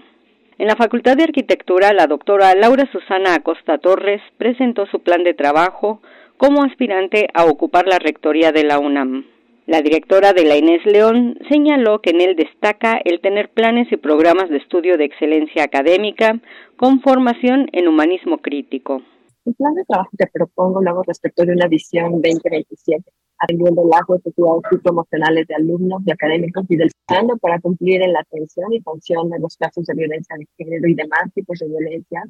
En la Facultad de Arquitectura, la doctora Laura Susana Acosta Torres presentó su plan de trabajo como aspirante a ocupar la rectoría de la UNAM. La directora de la Inés León señaló que en él destaca el tener planes y programas de estudio de excelencia académica con formación en humanismo crítico. El plan de trabajo que propongo lo hago respecto de una visión 2027, atendiendo las necesidades y promocionales de alumnos y académicos y del Estado para cumplir en la atención y función de los casos de violencia de género y demás tipos de violencia,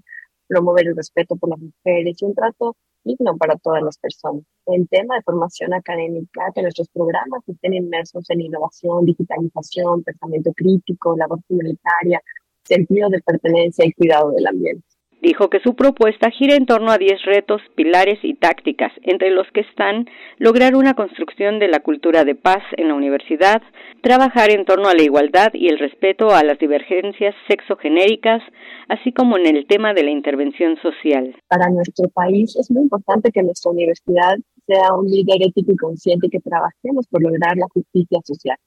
promover el respeto por las mujeres y un trato digno para todas las personas. El tema de formación académica, que nuestros programas estén inmersos en innovación, digitalización, pensamiento crítico, labor comunitaria, sentido de pertenencia y cuidado del ambiente. Dijo que su propuesta gira en torno a 10 retos, pilares y tácticas, entre los que están lograr una construcción de la cultura de paz en la universidad, trabajar en torno a la igualdad y el respeto a las divergencias sexogenéricas, así como en el tema de la intervención social. Para nuestro país es muy importante que nuestra universidad sea un líder ético y consciente y que trabajemos por lograr la justicia social.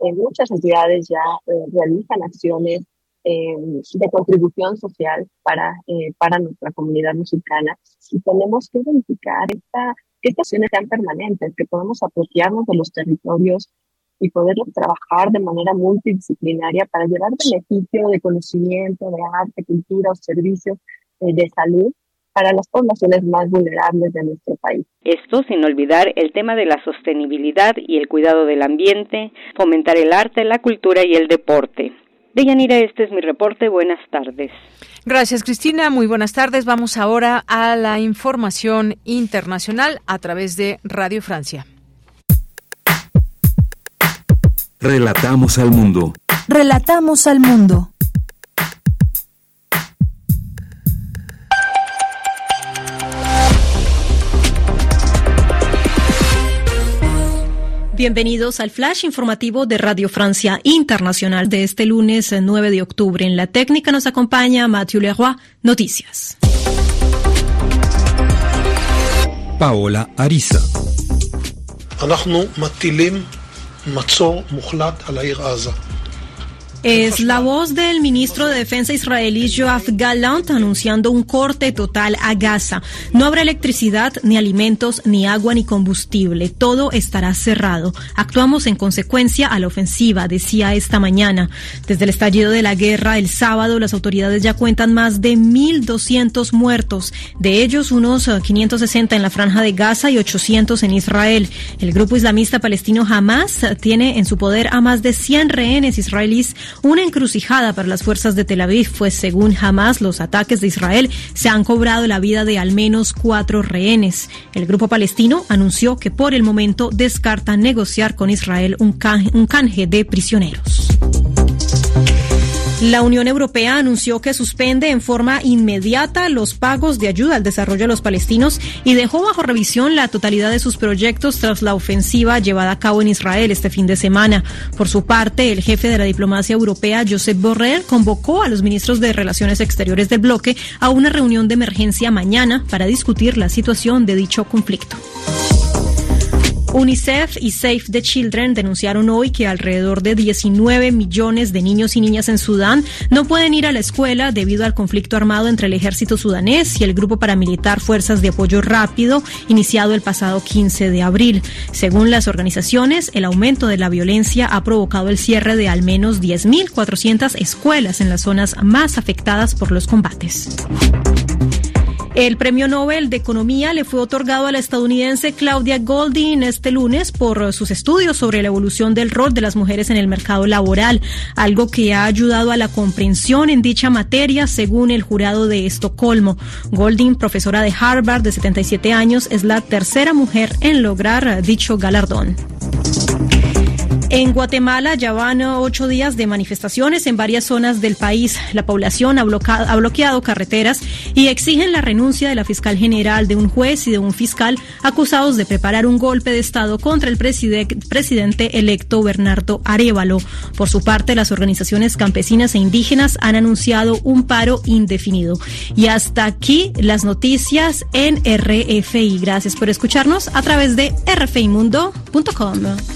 En muchas entidades ya eh, realizan acciones eh, de contribución social para, eh, para nuestra comunidad mexicana y tenemos que verificar esta, estas acciones sean permanentes, que podamos apropiarnos de los territorios y poder trabajar de manera multidisciplinaria para llevar beneficio de conocimiento, de arte, cultura o servicios de salud para las poblaciones más vulnerables de nuestro país. Esto sin olvidar el tema de la sostenibilidad y el cuidado del ambiente, fomentar el arte, la cultura y el deporte. Deyanira, este es mi reporte. Buenas tardes. Gracias, Cristina. Muy buenas tardes. Vamos ahora a la información internacional a través de Radio Francia. Relatamos al mundo. Relatamos al mundo. Bienvenidos al flash informativo de Radio Francia Internacional de este lunes 9 de octubre. En la técnica nos acompaña Mathieu Leroy. Noticias. Paola Ariza. Es la voz del ministro de Defensa israelí Joaf Gallant anunciando un corte total a Gaza. No habrá electricidad, ni alimentos, ni agua, ni combustible. Todo estará cerrado. Actuamos en consecuencia a la ofensiva, decía esta mañana. Desde el estallido de la guerra el sábado, las autoridades ya cuentan más de 1.200 muertos. De ellos, unos 560 en la franja de Gaza y 800 en Israel. El grupo islamista palestino Hamas tiene en su poder a más de 100 rehenes israelíes una encrucijada para las fuerzas de Tel Aviv, pues según Hamas, los ataques de Israel se han cobrado la vida de al menos cuatro rehenes. El grupo palestino anunció que por el momento descarta negociar con Israel un canje, un canje de prisioneros. La Unión Europea anunció que suspende en forma inmediata los pagos de ayuda al desarrollo de los palestinos y dejó bajo revisión la totalidad de sus proyectos tras la ofensiva llevada a cabo en Israel este fin de semana. Por su parte, el jefe de la diplomacia europea, Josep Borrell, convocó a los ministros de Relaciones Exteriores del bloque a una reunión de emergencia mañana para discutir la situación de dicho conflicto. UNICEF y Save the Children denunciaron hoy que alrededor de 19 millones de niños y niñas en Sudán no pueden ir a la escuela debido al conflicto armado entre el ejército sudanés y el grupo paramilitar Fuerzas de Apoyo Rápido, iniciado el pasado 15 de abril. Según las organizaciones, el aumento de la violencia ha provocado el cierre de al menos 10.400 escuelas en las zonas más afectadas por los combates. El premio Nobel de Economía le fue otorgado a la estadounidense Claudia Goldin este lunes por sus estudios sobre la evolución del rol de las mujeres en el mercado laboral, algo que ha ayudado a la comprensión en dicha materia según el jurado de Estocolmo. Goldin, profesora de Harvard de 77 años, es la tercera mujer en lograr dicho galardón. En Guatemala ya van ocho días de manifestaciones en varias zonas del país. La población ha bloqueado, carreteras y exigen la renuncia de la fiscal general, de un juez y de un fiscal acusados de preparar un golpe de Estado contra el presidente electo Bernardo Arevalo. Por su parte, las organizaciones campesinas e indígenas han anunciado un paro indefinido. Y hasta aquí las noticias en RFI. Gracias por escucharnos a través de rfimundo.com.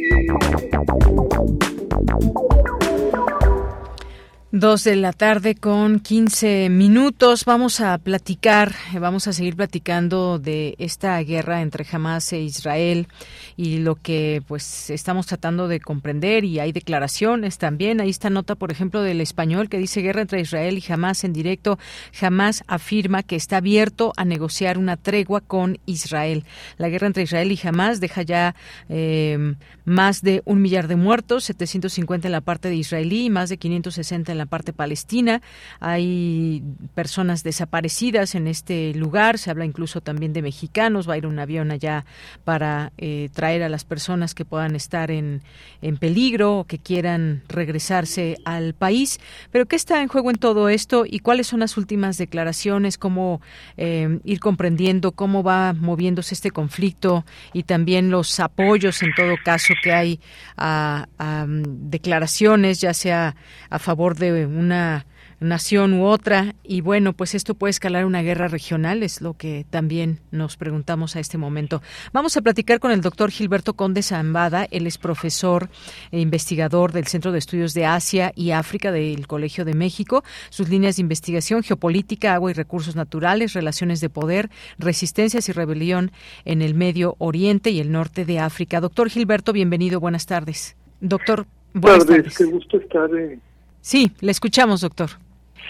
Dos de la tarde con 15 minutos. Vamos a platicar, vamos a seguir platicando de esta guerra entre Hamas e Israel y lo que pues estamos tratando de comprender y hay declaraciones también. Ahí está nota, por ejemplo, del español que dice guerra entre Israel y Hamas en directo. Hamas afirma que está abierto a negociar una tregua con Israel. La guerra entre Israel y Hamas deja ya eh, más de un millar de muertos, 750 en la parte de israelí y más de 560 en la la parte palestina. Hay personas desaparecidas en este lugar. Se habla incluso también de mexicanos. Va a ir un avión allá para eh, traer a las personas que puedan estar en, en peligro o que quieran regresarse al país. Pero ¿qué está en juego en todo esto y cuáles son las últimas declaraciones? ¿Cómo eh, ir comprendiendo cómo va moviéndose este conflicto y también los apoyos en todo caso que hay a, a mm, declaraciones, ya sea a favor de una nación u otra. Y bueno, pues esto puede escalar una guerra regional, es lo que también nos preguntamos a este momento. Vamos a platicar con el doctor Gilberto Conde Zambada. Él es profesor e investigador del Centro de Estudios de Asia y África del Colegio de México. Sus líneas de investigación, geopolítica, agua y recursos naturales, relaciones de poder, resistencias y rebelión en el Medio Oriente y el norte de África. Doctor Gilberto, bienvenido. Buenas tardes. Doctor, buenas tardes. Qué gusto estar en... Sí, le escuchamos, doctor.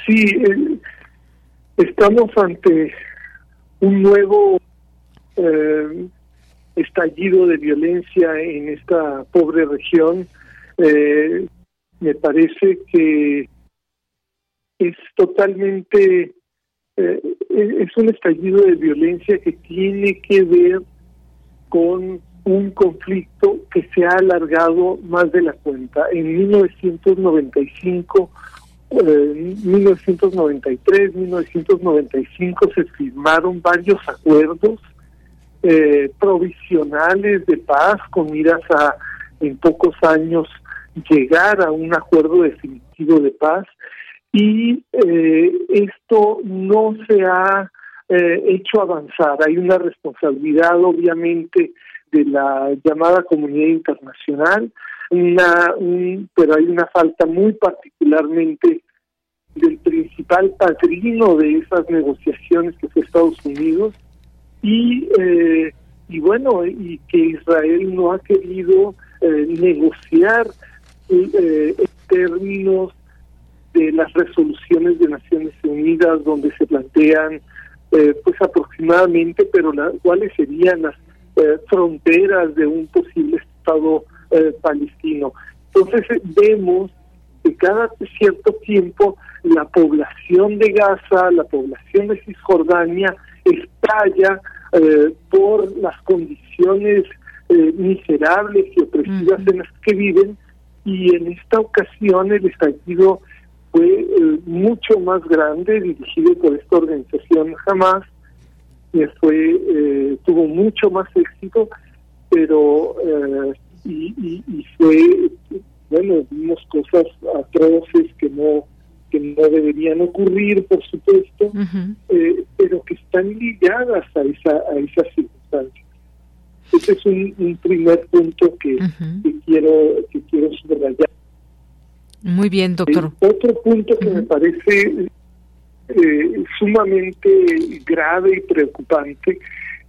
Sí, eh, estamos ante un nuevo eh, estallido de violencia en esta pobre región. Eh, me parece que es totalmente, es un estallido de violencia que tiene que ver con un conflicto que se ha alargado más de la cuenta. En 1995 1993, 1995 se firmaron varios acuerdos eh, provisionales de paz con miras a en pocos años llegar a un acuerdo definitivo de paz y eh, esto no se ha eh, hecho avanzar. Hay una responsabilidad obviamente de la llamada comunidad internacional, una, pero hay una falta muy particularmente del principal padrino de esas negociaciones que fue Estados Unidos y eh, y bueno y que Israel no ha querido eh, negociar eh, en términos de las resoluciones de Naciones Unidas donde se plantean pues aproximadamente pero cuáles serían las fronteras de un posible Estado palestino. Entonces vemos que cada cierto tiempo la población de Gaza, la población de Cisjordania estalla eh, por las condiciones eh, miserables y opresivas en las que viven y en esta ocasión el estallido fue eh, mucho más grande, dirigido por esta organización Hamas, fue tuvo mucho más éxito, pero y, y, y fue bueno vimos cosas atroces que no que no deberían ocurrir, por supuesto, eh, pero que están ligadas a esa a esas circunstancias. Ese es un, primer punto que, quiero que quiero subrayar. Muy bien, doctor. otro punto que me parece eh, sumamente grave y preocupante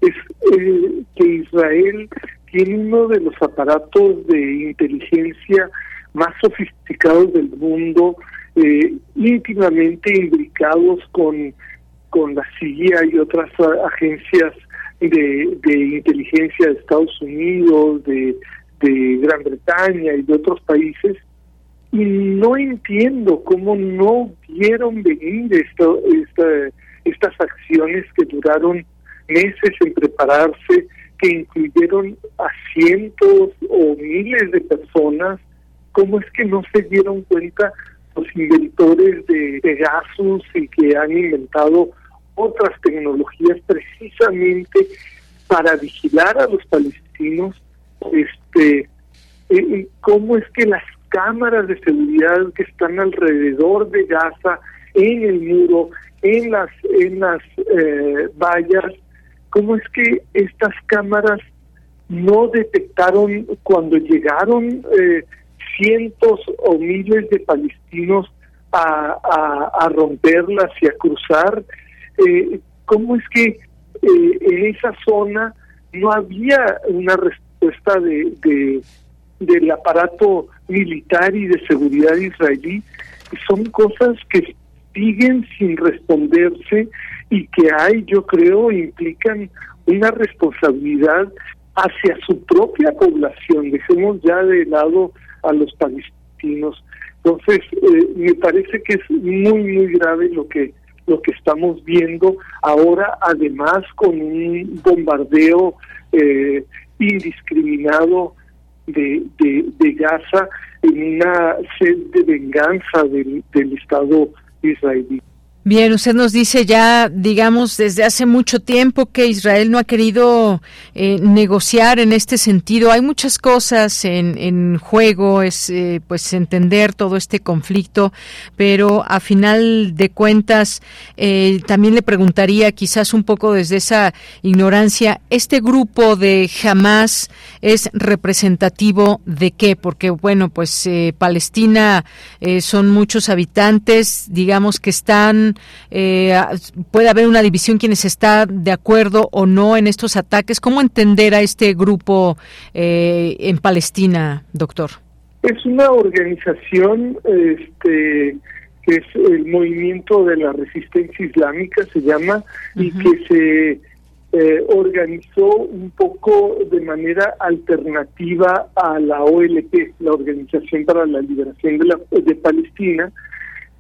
es eh, que Israel tiene uno de los aparatos de inteligencia más sofisticados del mundo, eh, íntimamente imbricados con, con la CIA y otras agencias de, inteligencia de Estados Unidos, de Gran Bretaña y de otros países, y no entiendo cómo no vieron venir esto, estas acciones que duraron meses en prepararse, que incluyeron a cientos o miles de personas, cómo es que no se dieron cuenta los inventores de Pegasus y que han inventado otras tecnologías precisamente para vigilar a los palestinos, este, eh, cómo es que las cámaras de seguridad que están alrededor de Gaza, en el muro, en las en las eh, vallas, cómo es que estas cámaras no detectaron cuando llegaron eh, cientos o miles de palestinos a, a, romperlas y a cruzar. Eh, ¿Cómo es que eh, en esa zona no había una respuesta de, de, del aparato militar y de seguridad israelí? Son cosas que siguen sin responderse y que hay, yo creo, implican una responsabilidad hacia su propia población. Dejemos ya de lado a los palestinos. Entonces, eh, me parece que es muy, muy grave lo que lo que estamos viendo ahora, además con un bombardeo eh, indiscriminado de, de, Gaza en una sed de venganza del, del Estado israelí. Bien, usted nos dice ya, digamos, desde hace mucho tiempo que Israel no ha querido eh, negociar en este sentido. Hay muchas cosas en, en juego, es eh, pues entender todo este conflicto, pero a final de cuentas eh, también le preguntaría, quizás un poco desde esa ignorancia, este grupo de Hamas es representativo de qué? Porque bueno, pues Palestina son muchos habitantes, digamos que están eh, puede haber una división quienes están de acuerdo o no en estos ataques. ¿Cómo entender a este grupo eh, en Palestina, doctor? Es una organización este, que es el movimiento de la resistencia islámica, se llama, y que se eh, organizó un poco de manera alternativa a la OLP, la Organización para la Liberación de, la, Palestina,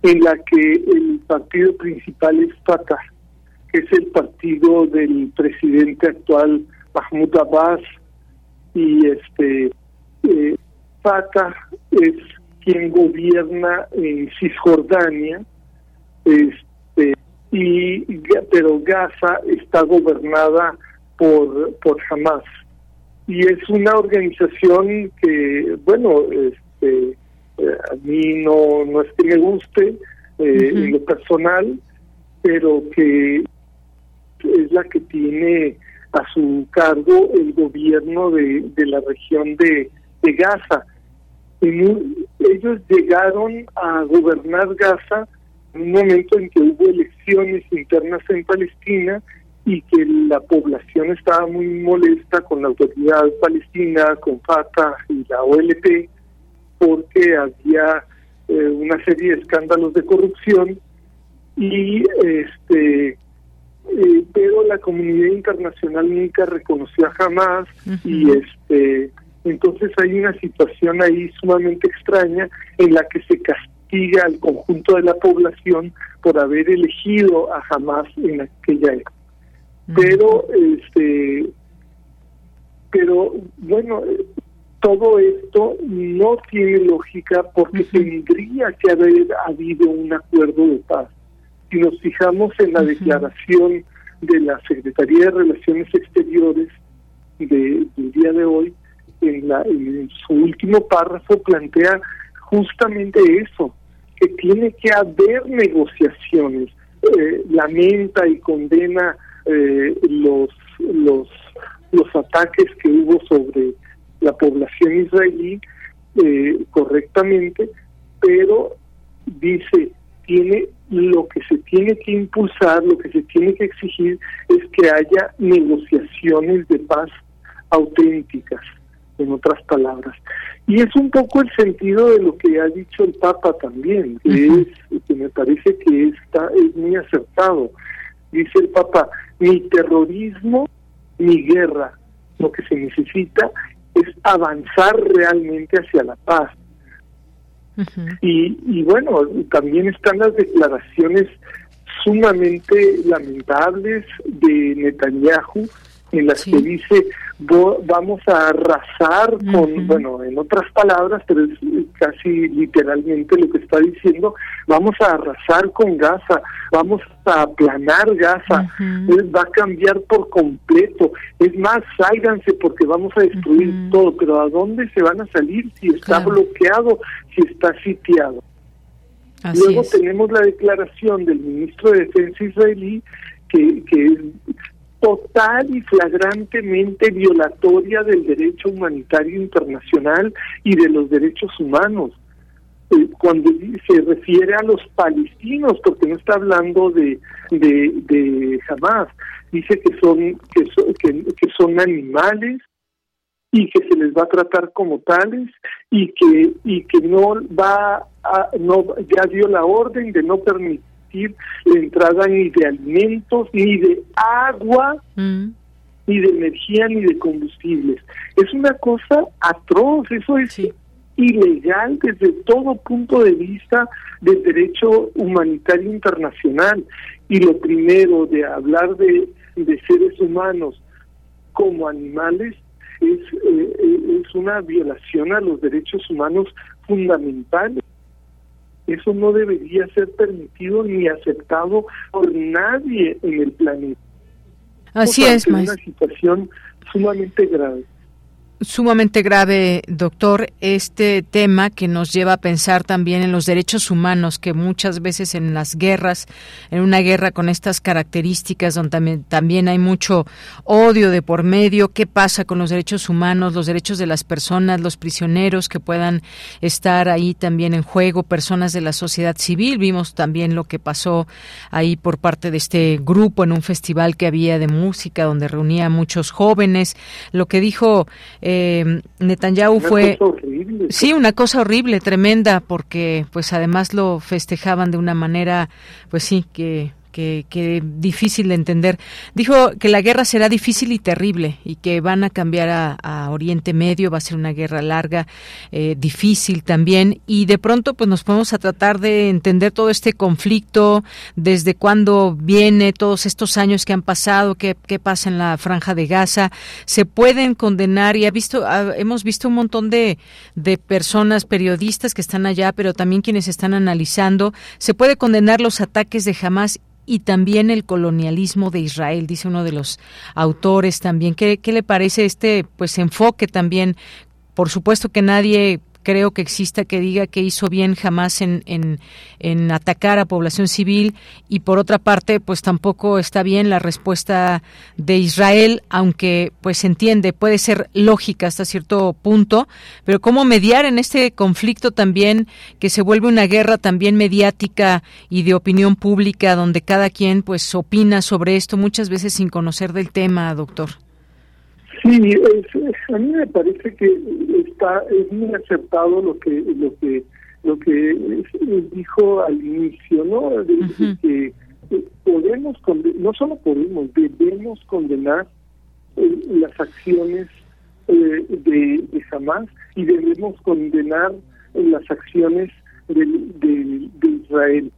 en la que el partido principal es Fatah, que es el partido del presidente actual Mahmoud Abbas, y este eh, Fatah es quien gobierna en Cisjordania, este, y pero Gaza está gobernada por por Hamas y es una organización que bueno este eh, a mí no, no es que me guste eh, en lo personal, pero que es la que tiene a su cargo el gobierno de, de la región de, de Gaza. ellos llegaron a gobernar Gaza un momento en que hubo elecciones internas en Palestina y que la población estaba muy molesta con la autoridad palestina, con Fatah y la OLP, porque había eh, una serie de escándalos de corrupción y este eh, pero la comunidad internacional nunca reconoció a Hamas y este entonces hay una situación ahí sumamente extraña en la que se castiga al conjunto de la población por haber elegido a Hamas en aquella época. Pero este pero bueno, todo esto no tiene lógica porque tendría que haber habido un acuerdo de paz. Si nos fijamos en la declaración de la Secretaría de Relaciones Exteriores de, del día de hoy, en, la, en su último párrafo plantea justamente eso, que tiene que haber negociaciones. Eh, lamenta y condena eh, los, los, los ataques que hubo sobre la población israelí eh, correctamente, pero dice, tiene lo que se tiene que impulsar, lo que se tiene que exigir es que haya negociaciones de paz auténticas, en otras palabras. Y es un poco el sentido de lo que ha dicho el Papa también, que, es, que me parece que está, es muy acertado. Dice el Papa, ni terrorismo ni guerra. Lo que se necesita es avanzar realmente hacia la paz. y, y bueno, también están las declaraciones sumamente lamentables de Netanyahu en las que dice vamos a arrasar con, bueno, en otras palabras, pero es casi literalmente lo que está diciendo, vamos a arrasar con Gaza, vamos a aplanar Gaza, va a cambiar por completo, es más, sálganse porque vamos a destruir todo, pero ¿a dónde se van a salir si está bloqueado, si está sitiado? Luego tenemos la declaración del ministro de Defensa israelí que, que es total y flagrantemente violatoria del derecho humanitario internacional y de los derechos humanos. Eh, cuando se refiere a los palestinos, porque no está hablando de, de, de Hamas, dice que son, que, que, son animales y que se les va a tratar como tales y que y que no va a, no ya dio la orden de no permitir la entrada ni de alimentos, ni de agua, mm. ni de energía, ni de combustibles. Es una cosa atroz, eso es ilegal desde todo punto de vista del derecho humanitario internacional. Y lo primero de hablar de, de seres humanos como animales es, eh, es una violación a los derechos humanos fundamentales. Eso no debería ser permitido ni aceptado por nadie en el planeta. Así es, Es una situación sumamente grave sumamente grave, doctor, este tema que nos lleva a pensar también en los derechos humanos, que muchas veces en las guerras, en una guerra con estas características, donde también, también hay mucho odio de por medio, qué pasa con los derechos humanos, los derechos de las personas, los prisioneros que puedan estar ahí también en juego, personas de la sociedad civil. Vimos también lo que pasó ahí por parte de este grupo en un festival que había de música, donde reunía a muchos jóvenes. Lo que dijo eh, Netanyahu fue sí una cosa horrible, tremenda, porque pues además lo festejaban de una manera, pues sí que que, difícil de entender. Dijo que la guerra será difícil y terrible y que van a cambiar a, Oriente Medio, va a ser una guerra larga, eh, difícil también. Y de pronto pues nos podemos a tratar de entender todo este conflicto, desde cuándo viene, todos estos años que han pasado, qué, qué pasa en la franja de Gaza, se pueden condenar y ha visto, hemos visto un montón de, de personas, periodistas que están allá, pero también quienes están analizando, se puede condenar los ataques de Hamas y también el colonialismo de Israel, dice uno de los autores también. ¿Qué, qué le parece este pues enfoque también? Por supuesto que nadie creo que exista que diga que hizo bien jamás en, en, en, atacar a población civil. Y por otra parte pues tampoco está bien la respuesta de Israel aunque pues se entiende puede ser lógica hasta cierto punto pero cómo mediar en este conflicto también que se vuelve una guerra también mediática y de opinión pública donde cada quien pues opina sobre esto muchas veces sin conocer del tema doctor Sí, a mí me parece que está es muy acertado lo que lo que lo que dijo al inicio, ¿no? que podemos no solo podemos, debemos condenar eh, las acciones eh, de, de Hamas y debemos condenar las acciones de, de, de Israel,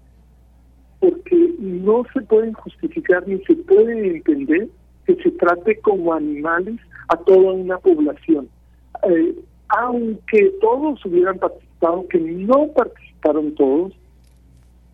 porque no se pueden justificar ni se puede entender que se trate como animales a toda una población. Eh, aunque todos hubieran participado, que no participaron todos,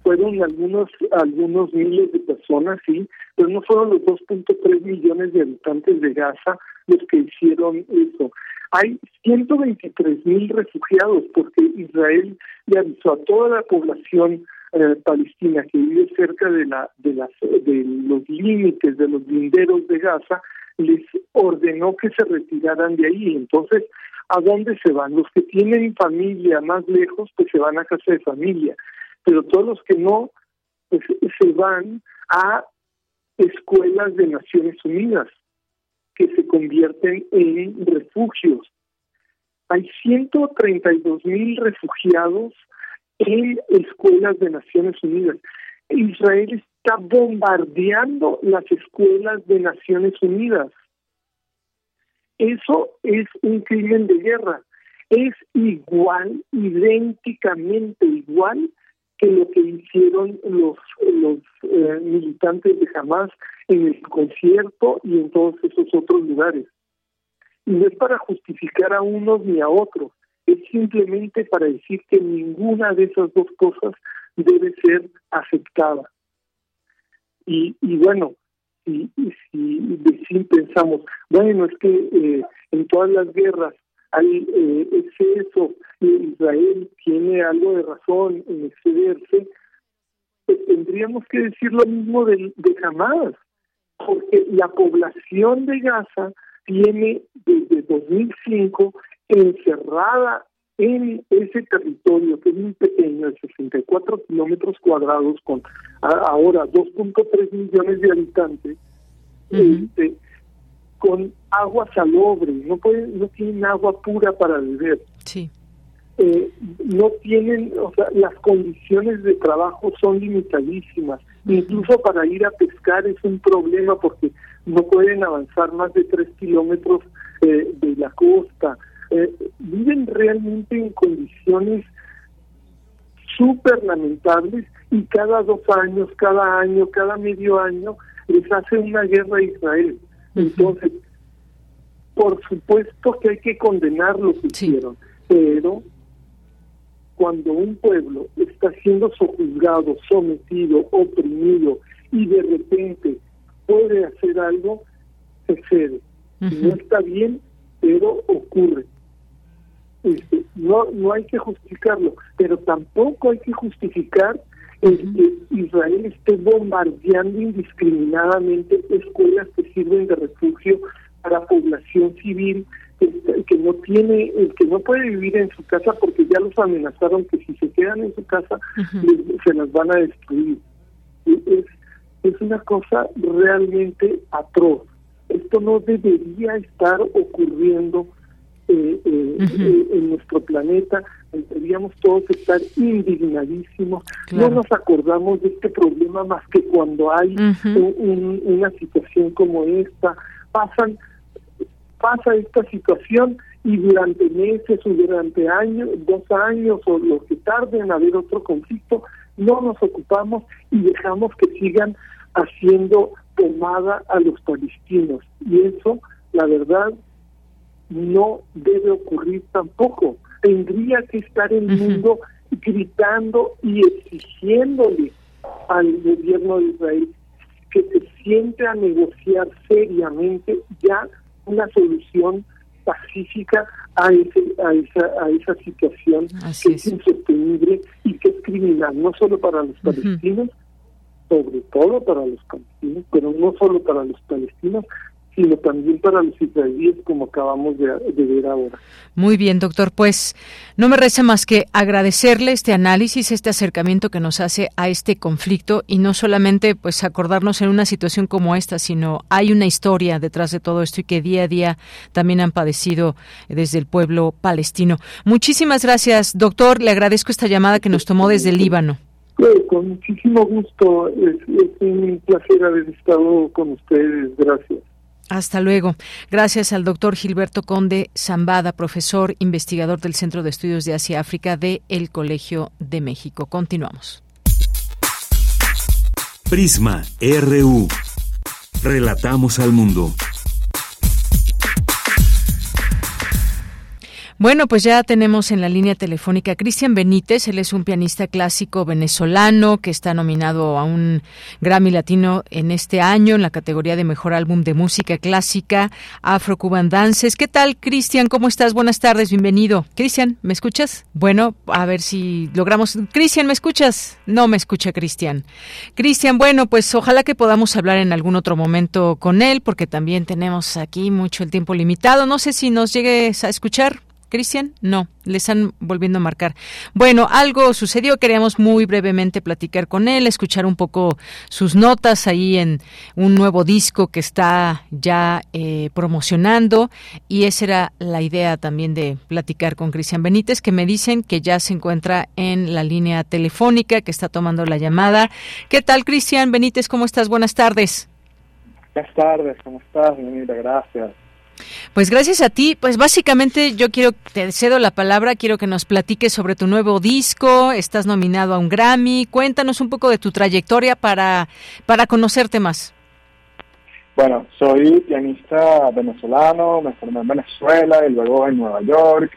fueron algunos algunos miles de personas, sí, pero no fueron los 2.3 millones de habitantes de Gaza los que hicieron eso. Hay 123 mil refugiados porque Israel le avisó a toda la población eh, palestina que vive cerca de la de las de los límites de los linderos de Gaza les ordenó que se retiraran de ahí. Entonces, ¿a dónde se van? Los que tienen familia más lejos, pues se van a casa de familia, pero todos los que no, pues se van a escuelas de Naciones Unidas, que se convierten en refugios. Hay 132 mil refugiados en escuelas de Naciones Unidas. Israel está bombardeando las escuelas de Naciones Unidas. Eso es un crimen de guerra. Es igual, idénticamente igual que lo que hicieron los, los eh, militantes de Hamas en el concierto y en todos esos otros lugares. Y no es para justificar a unos ni a otros, es simplemente para decir que ninguna de esas dos cosas debe ser aceptada. Y, y bueno, si, si, si pensamos, bueno, es que eh, en todas las guerras hay eh, exceso, Israel tiene algo de razón en excederse, pues tendríamos que decir lo mismo de, de Hamas, porque la población de Gaza tiene desde 2005 encerrada en ese territorio que es muy pequeño, de 64 kilómetros cuadrados, con ahora 2.3 millones de habitantes, este, con agua salobre, no pueden, no tienen agua pura para beber. Sí. Eh, no tienen, o sea, las condiciones de trabajo son limitadísimas. Incluso para ir a pescar es un problema porque no pueden avanzar más de tres kilómetros eh, de la costa eh, viven realmente en condiciones súper lamentables y cada dos años, cada año, cada medio año les hace una guerra a Israel. Entonces, por supuesto que hay que condenar lo que hicieron, pero cuando un pueblo está siendo sojuzgado, sometido, oprimido y de repente puede hacer algo, se cede. No está bien, pero ocurre. Este, no, no hay que justificarlo, pero tampoco hay que justificar el que Israel esté bombardeando indiscriminadamente escuelas que sirven de refugio para población civil este, que no tiene, el que no puede vivir en su casa porque ya los amenazaron que si se quedan en su casa se las van a destruir. Es, es una cosa realmente atroz. Esto no debería estar ocurriendo eh, eh, eh, en nuestro planeta. Deberíamos todos estar indignadísimos. No nos acordamos de este problema más que cuando hay una situación como esta. Pasan, pasa esta situación y durante meses o durante años, dos años o lo que tarde en haber otro conflicto, no nos ocupamos y dejamos que sigan haciendo tomada a los palestinos. Y eso, la verdad, no debe ocurrir tampoco. Tendría que estar el mundo gritando y exigiéndole al gobierno de Israel que se siente a negociar seriamente ya una solución pacífica a, ese, a, esa, a esa situación que es. insostenible y que es criminal, no solo para los palestinos, sobre todo para los palestinos, pero no solo para los palestinos, sino también para los israelíes, como acabamos de, ver ahora. Muy bien, doctor. Pues no me resta más que agradecerle este análisis, este acercamiento que nos hace a este conflicto y no solamente pues acordarnos en una situación como esta, sino hay una historia detrás de todo esto y que día a día también han padecido desde el pueblo palestino. Muchísimas gracias, doctor. Le agradezco esta llamada que nos tomó desde el Líbano. con muchísimo gusto. es un placer haber estado con ustedes. Gracias. Hasta luego. Gracias al doctor Gilberto Conde Zambada, profesor investigador del Centro de Estudios de Asia-África de el Colegio de México. Continuamos. Prisma RU. Relatamos al mundo. Bueno, pues ya tenemos en la línea telefónica a Cristian Benítez. Él es un pianista clásico venezolano que está nominado a un Grammy Latino en este año en la categoría de Mejor Álbum de Música Clásica Afro-Cuban Dances. ¿Qué tal, Cristian? ¿Cómo estás? Buenas tardes, bienvenido. Cristian, ¿me escuchas? Bueno, a ver si logramos. Cristian, ¿me escuchas? No me escucha Cristian. Cristian, bueno, pues ojalá que podamos hablar en algún otro momento con él, porque también tenemos aquí mucho el tiempo limitado. No sé si nos llegues a escuchar. Cristian, no, le están volviendo a marcar. Bueno, algo sucedió, queríamos muy brevemente platicar con él, escuchar un poco sus notas ahí en un nuevo disco que está ya eh, promocionando y esa era la idea también de platicar con Cristian Benítez, que me dicen que ya se encuentra en la línea telefónica, que está tomando la llamada. ¿Qué tal, Cristian Benítez? ¿Cómo estás? Buenas tardes. Buenas tardes, ¿cómo estás? Bienvenida, gracias. Pues gracias a ti, pues básicamente yo quiero, te cedo la palabra, quiero que nos platiques sobre tu nuevo disco, estás nominado a un Grammy, cuéntanos un poco de tu trayectoria para, para conocerte más. Bueno, soy pianista venezolano, me formé en Venezuela y luego en Nueva York.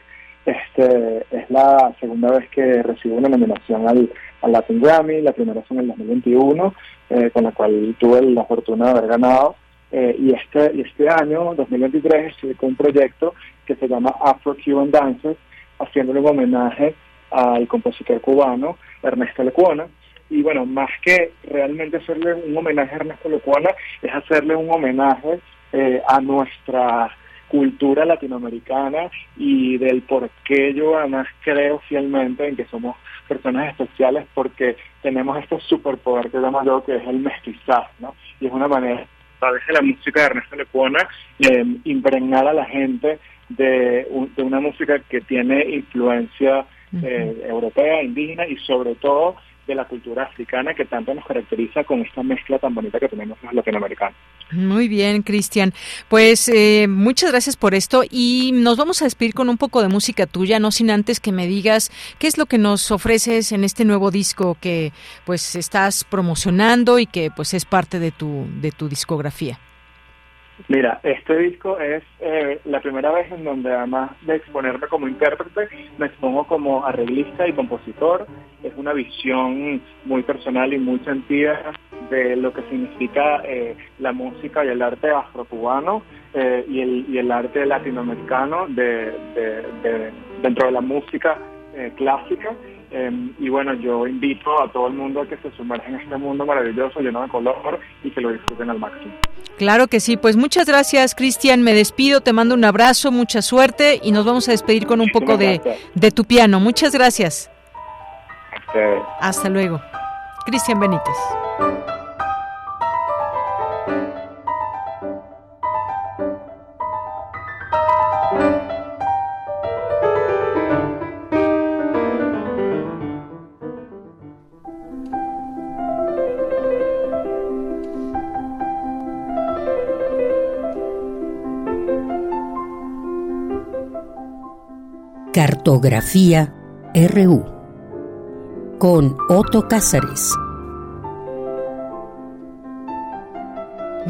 Este es la segunda vez que recibo una nominación al, Latin Grammy, la primera fue en el 2021, eh, con la cual tuve la fortuna de haber ganado. Eh, y, este, este año, 2023, estoy con un proyecto que se llama Afro-Cuban Dances, haciéndole un homenaje al compositor cubano Ernesto Lecuona. Y bueno, más que realmente hacerle un homenaje a Ernesto Lecuona, es hacerle un homenaje eh, a nuestra cultura latinoamericana y del por qué yo además creo fielmente en que somos personas especiales porque tenemos este superpoder que llamo yo que es el mestizaje, ¿no? Y es una manera través de la música de Ernesto Lecuona, eh, impregnar a la gente de, una música que tiene influencia eh, europea, indígena y sobre todo de la cultura africana que tanto nos caracteriza con esta mezcla tan bonita que tenemos los latinoamericanos. Muy bien, Cristian. Pues eh, muchas gracias por esto y nos vamos a despedir con un poco de música tuya, no sin antes que me digas qué es lo que nos ofreces en este nuevo disco que pues estás promocionando y que pues es parte de tu de tu discografía. Mira, este disco es eh, la primera vez en donde además de exponerme como intérprete, me expongo como arreglista y compositor. Es una visión muy personal y muy sentida de lo que significa eh, la música y el arte afrocubano eh, y, el, y el arte latinoamericano de, dentro de la música clásica. Em, y bueno, yo invito a todo el mundo a que se sumerja en este mundo maravilloso, lleno de color y que lo disfruten al máximo. Claro que sí, pues muchas gracias Cristian, me despido, te mando un abrazo, mucha suerte y nos vamos a despedir con un poco de, de, tu piano. Muchas gracias. Hasta luego. Cristian Benítez. Cartografía RU con Otto Cázares.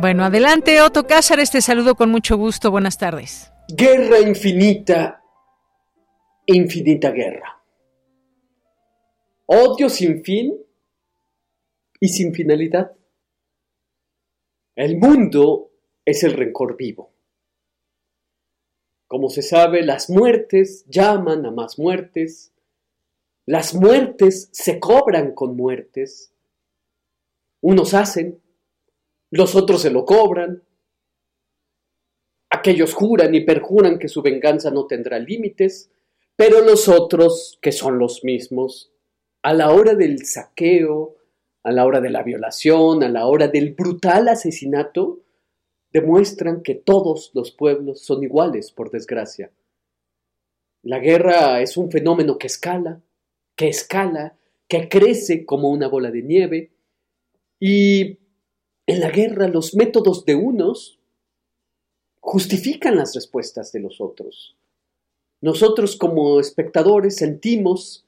Bueno, adelante Otto Cázares, te saludo con mucho gusto, buenas tardes. Guerra infinita, infinita guerra. Odio sin fin y sin finalidad. El mundo es el rencor vivo. Como se sabe, las muertes llaman a más muertes, las muertes se cobran con muertes, unos hacen, los otros se lo cobran, aquellos juran y perjuran que su venganza no tendrá límites, pero los otros, que son los mismos, a la hora del saqueo, a la hora de la violación, a la hora del brutal asesinato, demuestran que todos los pueblos son iguales, por desgracia. La guerra es un fenómeno que escala, que escala, que crece como una bola de nieve, y en la guerra los métodos de unos justifican las respuestas de los otros. Nosotros como espectadores sentimos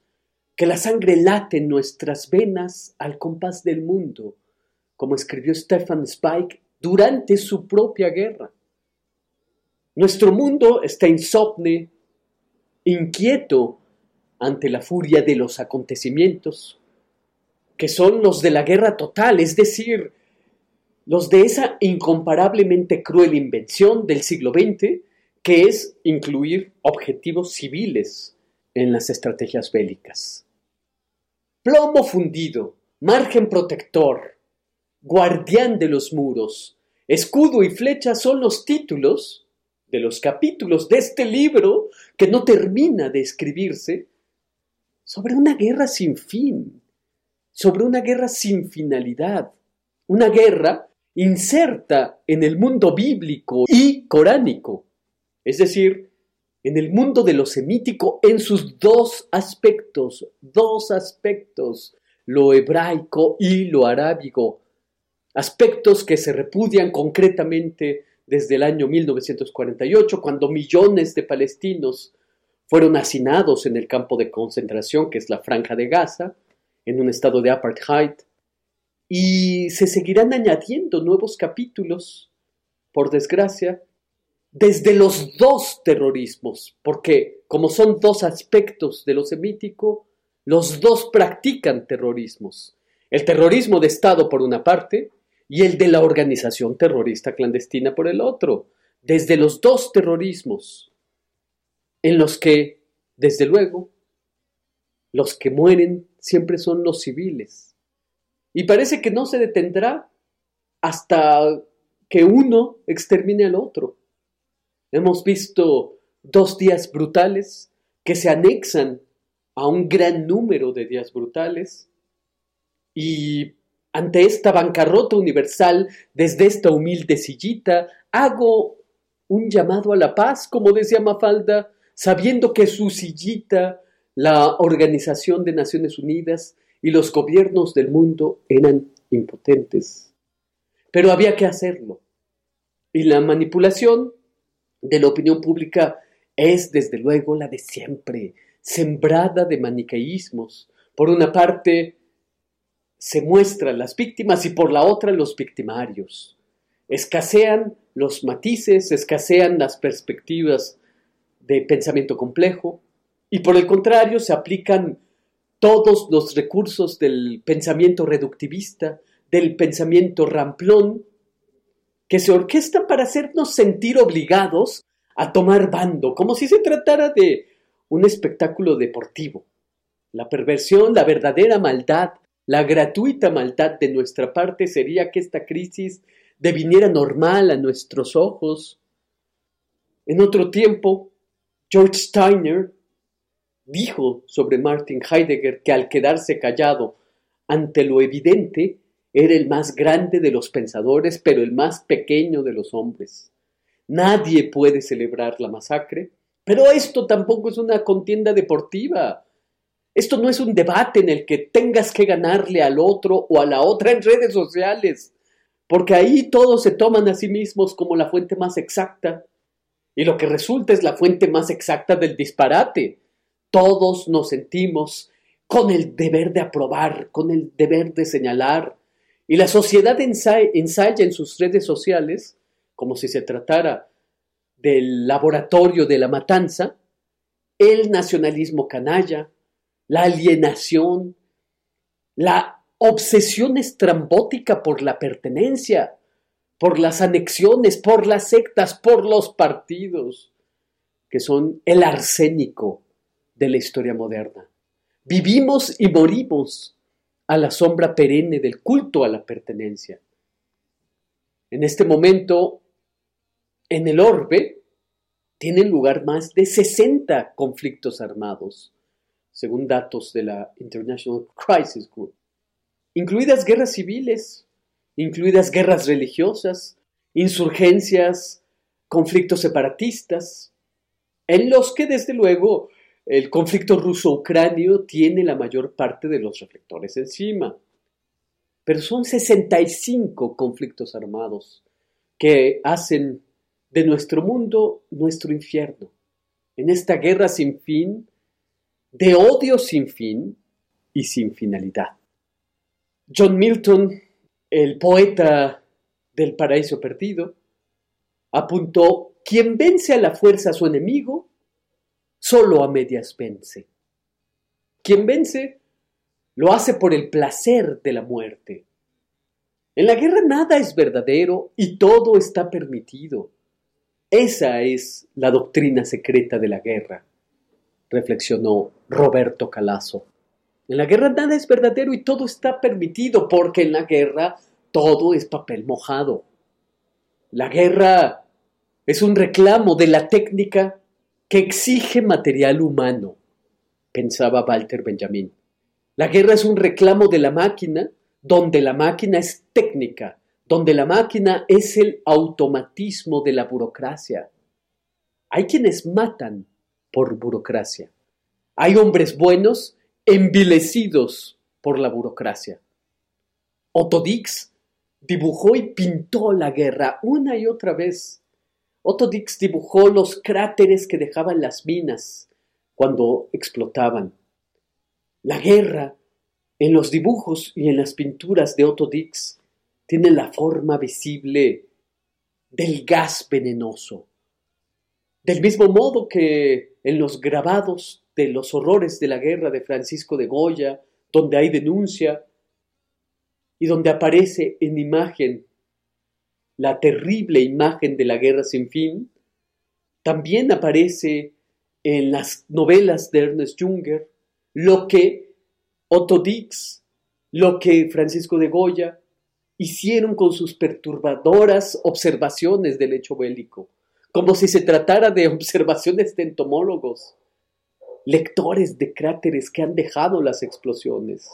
que la sangre late en nuestras venas al compás del mundo, como escribió Stefan Spike durante su propia guerra. Nuestro mundo está insomne, inquieto ante la furia de los acontecimientos, que son los de la guerra total, es decir, los de esa incomparablemente cruel invención del siglo XX, que es incluir objetivos civiles en las estrategias bélicas. Plomo fundido, margen protector, guardián de los muros, escudo y flecha son los títulos de los capítulos de este libro que no termina de escribirse sobre una guerra sin fin, sobre una guerra sin finalidad, una guerra inserta en el mundo bíblico y coránico, es decir, en el mundo de lo semítico en sus dos aspectos, dos aspectos, lo hebraico y lo arábigo, aspectos que se repudian concretamente desde el año 1948, cuando millones de palestinos fueron hacinados en el campo de concentración que es la Franja de Gaza, en un estado de apartheid, y se seguirán añadiendo nuevos capítulos, por desgracia, desde los dos terrorismos, porque como son dos aspectos de lo semítico, los dos practican terrorismos. El terrorismo de Estado por una parte y el de la organización terrorista clandestina por el otro, desde los dos terrorismos, en los que, desde luego, los que mueren siempre son los civiles. Y parece que no se detendrá hasta que uno extermine al otro. Hemos visto dos días brutales que se anexan a un gran número de días brutales y ante esta bancarrota universal, desde esta humilde sillita, hago un llamado a la paz, como decía Mafalda, sabiendo que su sillita, la Organización de Naciones Unidas, y los gobiernos del mundo eran impotentes. Pero había que hacerlo. Y la manipulación de la opinión pública es desde luego la de siempre, sembrada de maniqueísmos. Por una parte, se muestran las víctimas y por la otra los victimarios. Escasean los matices, escasean las perspectivas de pensamiento complejo y por el contrario se aplican todos los recursos del pensamiento reductivista, del pensamiento ramplón, que se orquestan para hacernos sentir obligados a tomar bando, como si se tratara de un espectáculo deportivo. La perversión, la verdadera maldad, la gratuita maldad de nuestra parte sería que esta crisis deviniera normal a nuestros ojos. En otro tiempo, George Steiner dijo sobre Martin Heidegger que al quedarse callado ante lo evidente, era el más grande de los pensadores, pero el más pequeño de los hombres. Nadie puede celebrar la masacre, pero esto tampoco es una contienda deportiva. Esto no es un debate en el que tengas que ganarle al otro o a la otra en redes sociales, porque ahí todos se toman a sí mismos como la fuente más exacta, y lo que resulta es la fuente más exacta del disparate. Todos nos sentimos con el deber de aprobar, con el deber de señalar, y la sociedad ensaya, en sus redes sociales, como si se tratara del laboratorio de la matanza, el nacionalismo canalla, la alienación, la obsesión estrambótica por la pertenencia, por las anexiones, por las sectas, por los partidos, que son el arsénico de la historia moderna. Vivimos y morimos a la sombra perenne del culto a la pertenencia. En este momento, en el orbe, tienen lugar más de 60 conflictos armados según datos de la International Crisis Group, incluidas guerras civiles, incluidas guerras religiosas, insurgencias, conflictos separatistas, en los que desde luego el conflicto ruso-ucranio tiene la mayor parte de los reflectores encima. Pero son 65 conflictos armados que hacen de nuestro mundo nuestro infierno. En esta guerra sin fin, de odio sin fin y sin finalidad. John Milton, el poeta del paraíso perdido, apuntó, quien vence a la fuerza a su enemigo, solo a medias vence. Quien vence lo hace por el placer de la muerte. En la guerra nada es verdadero y todo está permitido. Esa es la doctrina secreta de la guerra reflexionó Roberto Calazo. En la guerra nada es verdadero y todo está permitido, porque en la guerra todo es papel mojado. La guerra es un reclamo de la técnica que exige material humano, pensaba Walter Benjamin. La guerra es un reclamo de la máquina, donde la máquina es técnica, donde la máquina es el automatismo de la burocracia. Hay quienes matan por burocracia. Hay hombres buenos envilecidos por la burocracia. Otto Dix dibujó y pintó la guerra una y otra vez. Otto Dix dibujó los cráteres que dejaban las minas cuando explotaban. La guerra, en los dibujos y en las pinturas de Otto Dix, tiene la forma visible del gas venenoso. Del mismo modo que en los grabados de los horrores de la guerra de Francisco de Goya, donde hay denuncia y donde aparece en imagen la terrible imagen de la guerra sin fin, también aparece en las novelas de Ernest Junger lo que Otto Dix, lo que Francisco de Goya hicieron con sus perturbadoras observaciones del hecho bélico como si se tratara de observaciones de entomólogos, lectores de cráteres que han dejado las explosiones.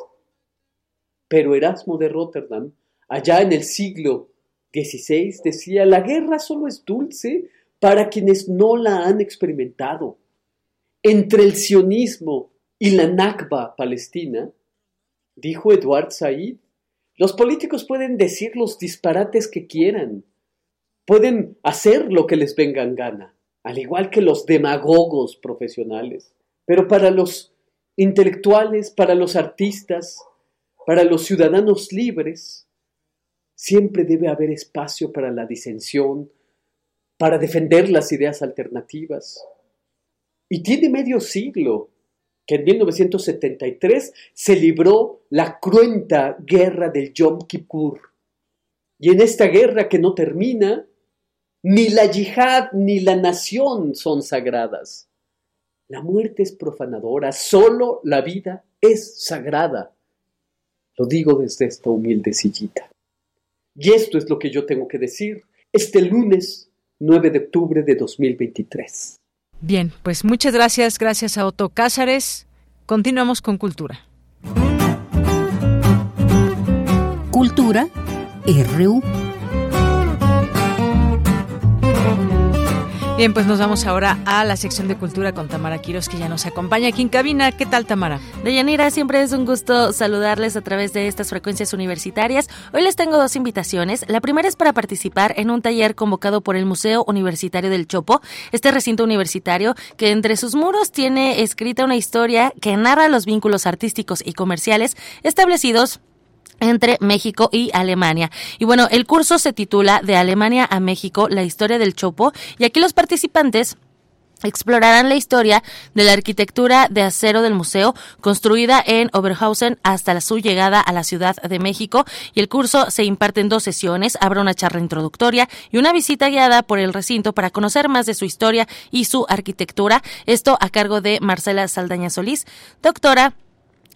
Pero Erasmo de Rotterdam, allá en el siglo XVI, decía, la guerra solo es dulce para quienes no la han experimentado. Entre el sionismo y la Nakba palestina, dijo Eduard Said. Los políticos pueden decir los disparates que quieran, pueden hacer lo que les venga en gana, al igual que los demagogos profesionales. Pero para los intelectuales, para los artistas, para los ciudadanos libres, siempre debe haber espacio para la disensión, para defender las ideas alternativas. Y tiene medio siglo que en 1973 se libró la cruenta guerra del Yom Kippur. Y en esta guerra que no termina, ni la yihad ni la nación son sagradas. La muerte es profanadora, solo la vida es sagrada. Lo digo desde esta humilde sillita. Y esto es lo que yo tengo que decir este lunes 9 de octubre de 2023. Bien, pues muchas gracias, gracias a Otto Cázares. Continuamos con Cultura. Cultura RU. Bien, pues nos vamos ahora a la sección de cultura con Tamara Quiros, que ya nos acompaña aquí en cabina. ¿Qué tal, Tamara? Deyanira, siempre es un gusto saludarles a través de estas frecuencias universitarias. Hoy les tengo dos invitaciones. La primera es para participar en un taller convocado por el Museo Universitario del Chopo, este recinto universitario que entre sus muros tiene escrita una historia que narra los vínculos artísticos y comerciales establecidos entre México y Alemania. Y bueno, el curso se titula De Alemania a México, la historia del Chopo, y aquí los participantes explorarán la historia de la arquitectura de acero del museo, construida en Oberhausen hasta su llegada a la Ciudad de México. Y el curso se imparte en dos sesiones. Habrá una charla introductoria y una visita guiada por el recinto para conocer más de su historia y su arquitectura. Esto a cargo de Marcela Saldaña Solís, doctora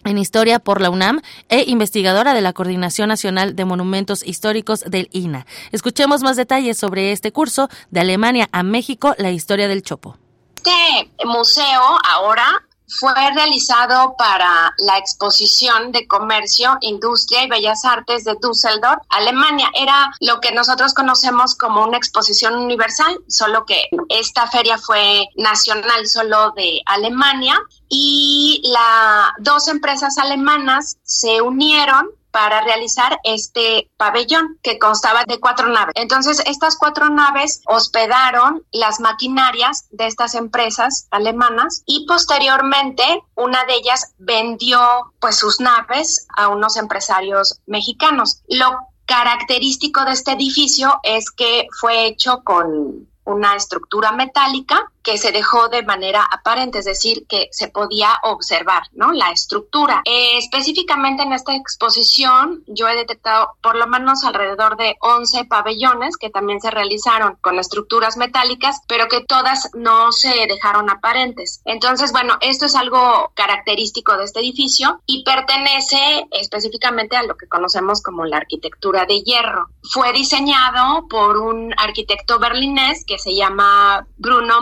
en Historia por la UNAM e investigadora de la Coordinación Nacional de Monumentos Históricos del INA. Escuchemos más detalles sobre este curso de Alemania a México, la historia del Chopo. Este museo ahora fue realizado para la exposición de comercio, industria y bellas artes de Düsseldorf, Alemania. Era lo que nosotros conocemos como una exposición universal, solo que esta feria fue nacional solo de Alemania y las dos empresas alemanas se unieron para realizar este pabellón que constaba de cuatro naves. Entonces, estas cuatro naves hospedaron las maquinarias de estas empresas alemanas y posteriormente una de ellas vendió pues sus naves a unos empresarios mexicanos. Lo característico de este edificio es que fue hecho con una estructura metálica que se dejó de manera aparente, es decir, que se podía observar, ¿no? La estructura. Eh, específicamente en esta exposición yo he detectado por lo menos alrededor de 11 pabellones que también se realizaron con estructuras metálicas, pero que todas no se dejaron aparentes. Entonces, bueno, esto es algo característico de este edificio y pertenece específicamente a lo que conocemos como la arquitectura de hierro. Fue diseñado por un arquitecto berlinés que se llama Bruno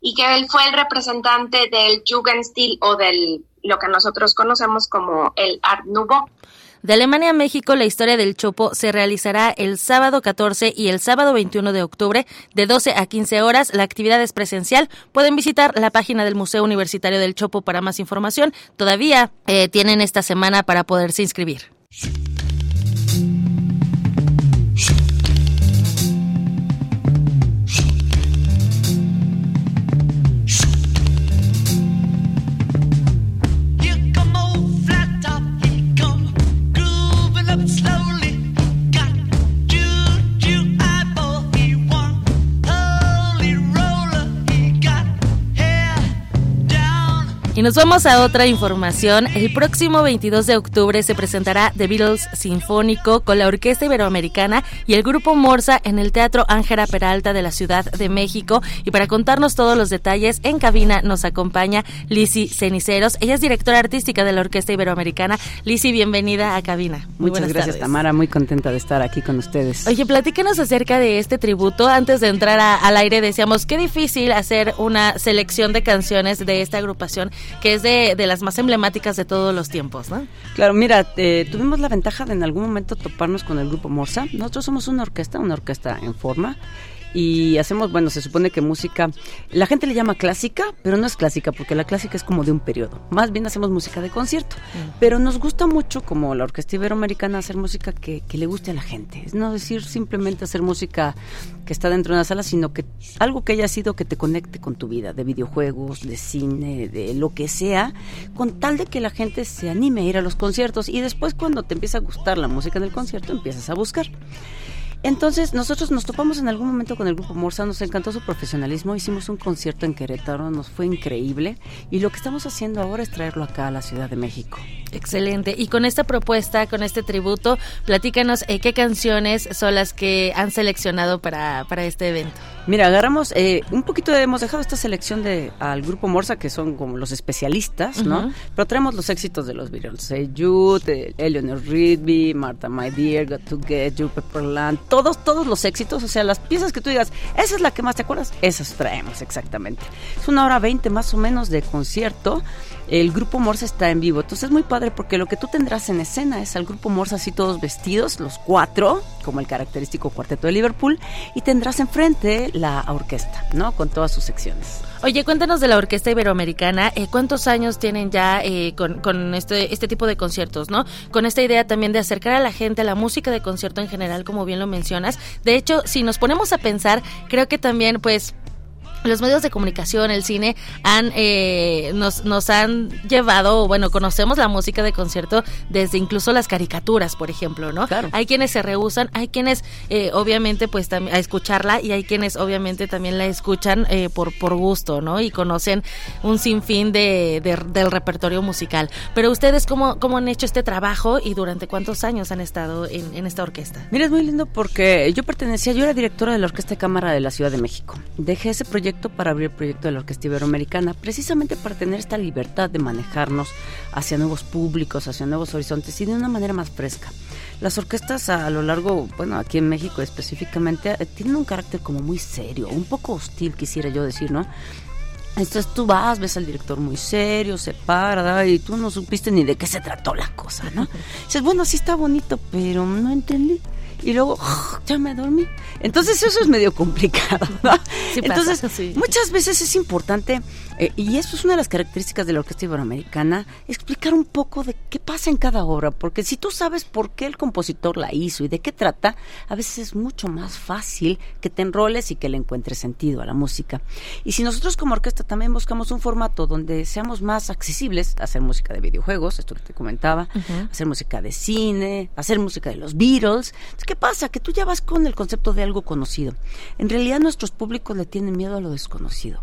Y que él fue el representante del Jugendstil o del lo que nosotros conocemos como el Art Nouveau. De Alemania a México, la historia del Chopo se realizará el sábado 14 y el sábado 21 de octubre de 12 a 15 horas. La actividad es presencial. Pueden visitar la página del Museo Universitario del Chopo para más información. Todavía eh, tienen esta semana para poderse inscribir. Y nos vamos a otra información. El próximo 22 de octubre se presentará The Beatles Sinfónico con la Orquesta Iberoamericana y el Grupo Morsa en el Teatro Ángela Peralta de la Ciudad de México. Y para contarnos todos los detalles, en cabina nos acompaña Lisi Ceniceros. Ella es directora artística de la Orquesta Iberoamericana. Lisi, bienvenida a cabina. Muy Muchas gracias, Tamara. Muy contenta de estar aquí con ustedes. Oye, platíquenos acerca de este tributo. Antes de entrar al aire decíamos qué difícil hacer una selección de canciones de esta agrupación que es de, las más emblemáticas de todos los tiempos, ¿no? Claro, mira, eh, tuvimos la ventaja de en algún momento toparnos con el grupo Morsa. Nosotros somos una orquesta, una orquesta en forma y hacemos, bueno, se supone que música, la gente le llama clásica, pero no es clásica porque la clásica es como de un periodo. Más bien hacemos música de concierto, mm. pero nos gusta mucho como la Orquesta Iberoamericana hacer música que, que le guste a la gente. Es no decir simplemente hacer música que está dentro de una sala, sino que algo que haya sido que te conecte con tu vida, de videojuegos, de cine, de lo que sea, con tal de que la gente se anime a ir a los conciertos y después cuando te empieza a gustar la música del concierto empiezas a buscar. Entonces, nosotros nos topamos en algún momento con el grupo Morsa, nos encantó su profesionalismo, hicimos un concierto en Querétaro, nos fue increíble y lo que estamos haciendo ahora es traerlo acá a la Ciudad de México. Excelente. Y con esta propuesta, con este tributo, platícanos eh, qué canciones son las que han seleccionado para, para este evento. Mira, agarramos eh, un poquito, hemos dejado esta selección de al grupo Morsa, que son como los especialistas, ¿no? Pero traemos los éxitos de los Beatles. Eh, Jude, Eleanor Rigby, Martha My Dear, Got to Get You, Pepperland, todos, todos los éxitos, o sea, las piezas que tú digas, esa es la que más te acuerdas, esas traemos exactamente. Es una hora veinte más o menos de concierto el grupo Morsa está en vivo. Entonces es muy padre porque lo que tú tendrás en escena es al grupo Morsa así todos vestidos, los cuatro, como el característico cuarteto de Liverpool, y tendrás enfrente la orquesta, ¿no? Con todas sus secciones. Oye, cuéntanos de la Orquesta Iberoamericana. Eh, ¿Cuántos años tienen ya eh, con, con este, este tipo de conciertos, no? Con esta idea también de acercar a la gente a la música de concierto en general, como bien lo mencionas. De hecho, si nos ponemos a pensar, creo que también, pues, los medios de comunicación, el cine, han eh, nos, nos han llevado, bueno, conocemos la música de concierto desde incluso las caricaturas, por ejemplo, ¿no? Claro. Hay quienes se rehusan, hay quienes, eh, obviamente, pues también a escucharla y hay quienes, obviamente, también la escuchan eh, por, por gusto, ¿no? Y conocen un sinfín de, del repertorio musical. Pero ustedes, ¿cómo, ¿cómo han hecho este trabajo y durante cuántos años han estado en, en esta orquesta? Mira, es muy lindo porque yo pertenecía, yo era directora de la Orquesta de Cámara de la Ciudad de México. Dejé ese proyecto para abrir el proyecto de la Orquesta Iberoamericana, precisamente para tener esta libertad de manejarnos hacia nuevos públicos, hacia nuevos horizontes y de una manera más fresca. Las orquestas a lo largo, bueno, aquí en México específicamente, eh, tienen un carácter como muy serio, un poco hostil, quisiera yo decir, ¿no? Entonces tú vas, ves al director muy serio, se para, y tú no supiste ni de qué se trató la cosa, ¿no? Dices, bueno, sí está bonito, pero no entendí y luego ya me dormí. Entonces eso es medio complicado. Entonces muchas veces es importante, eh, y eso es una de las características de la Orquesta Iberoamericana, explicar un poco de qué pasa en cada obra, porque si tú sabes por qué el compositor la hizo y de qué trata, a veces es mucho más fácil que te enroles y que le encuentres sentido a la música. Y si nosotros como orquesta también buscamos un formato donde seamos más accesibles, hacer música de videojuegos, esto que te comentaba, hacer música de cine, hacer música de los Beatles, ¿Qué pasa? Que tú ya vas con el concepto de algo conocido. En realidad nuestros públicos le tienen miedo a lo desconocido.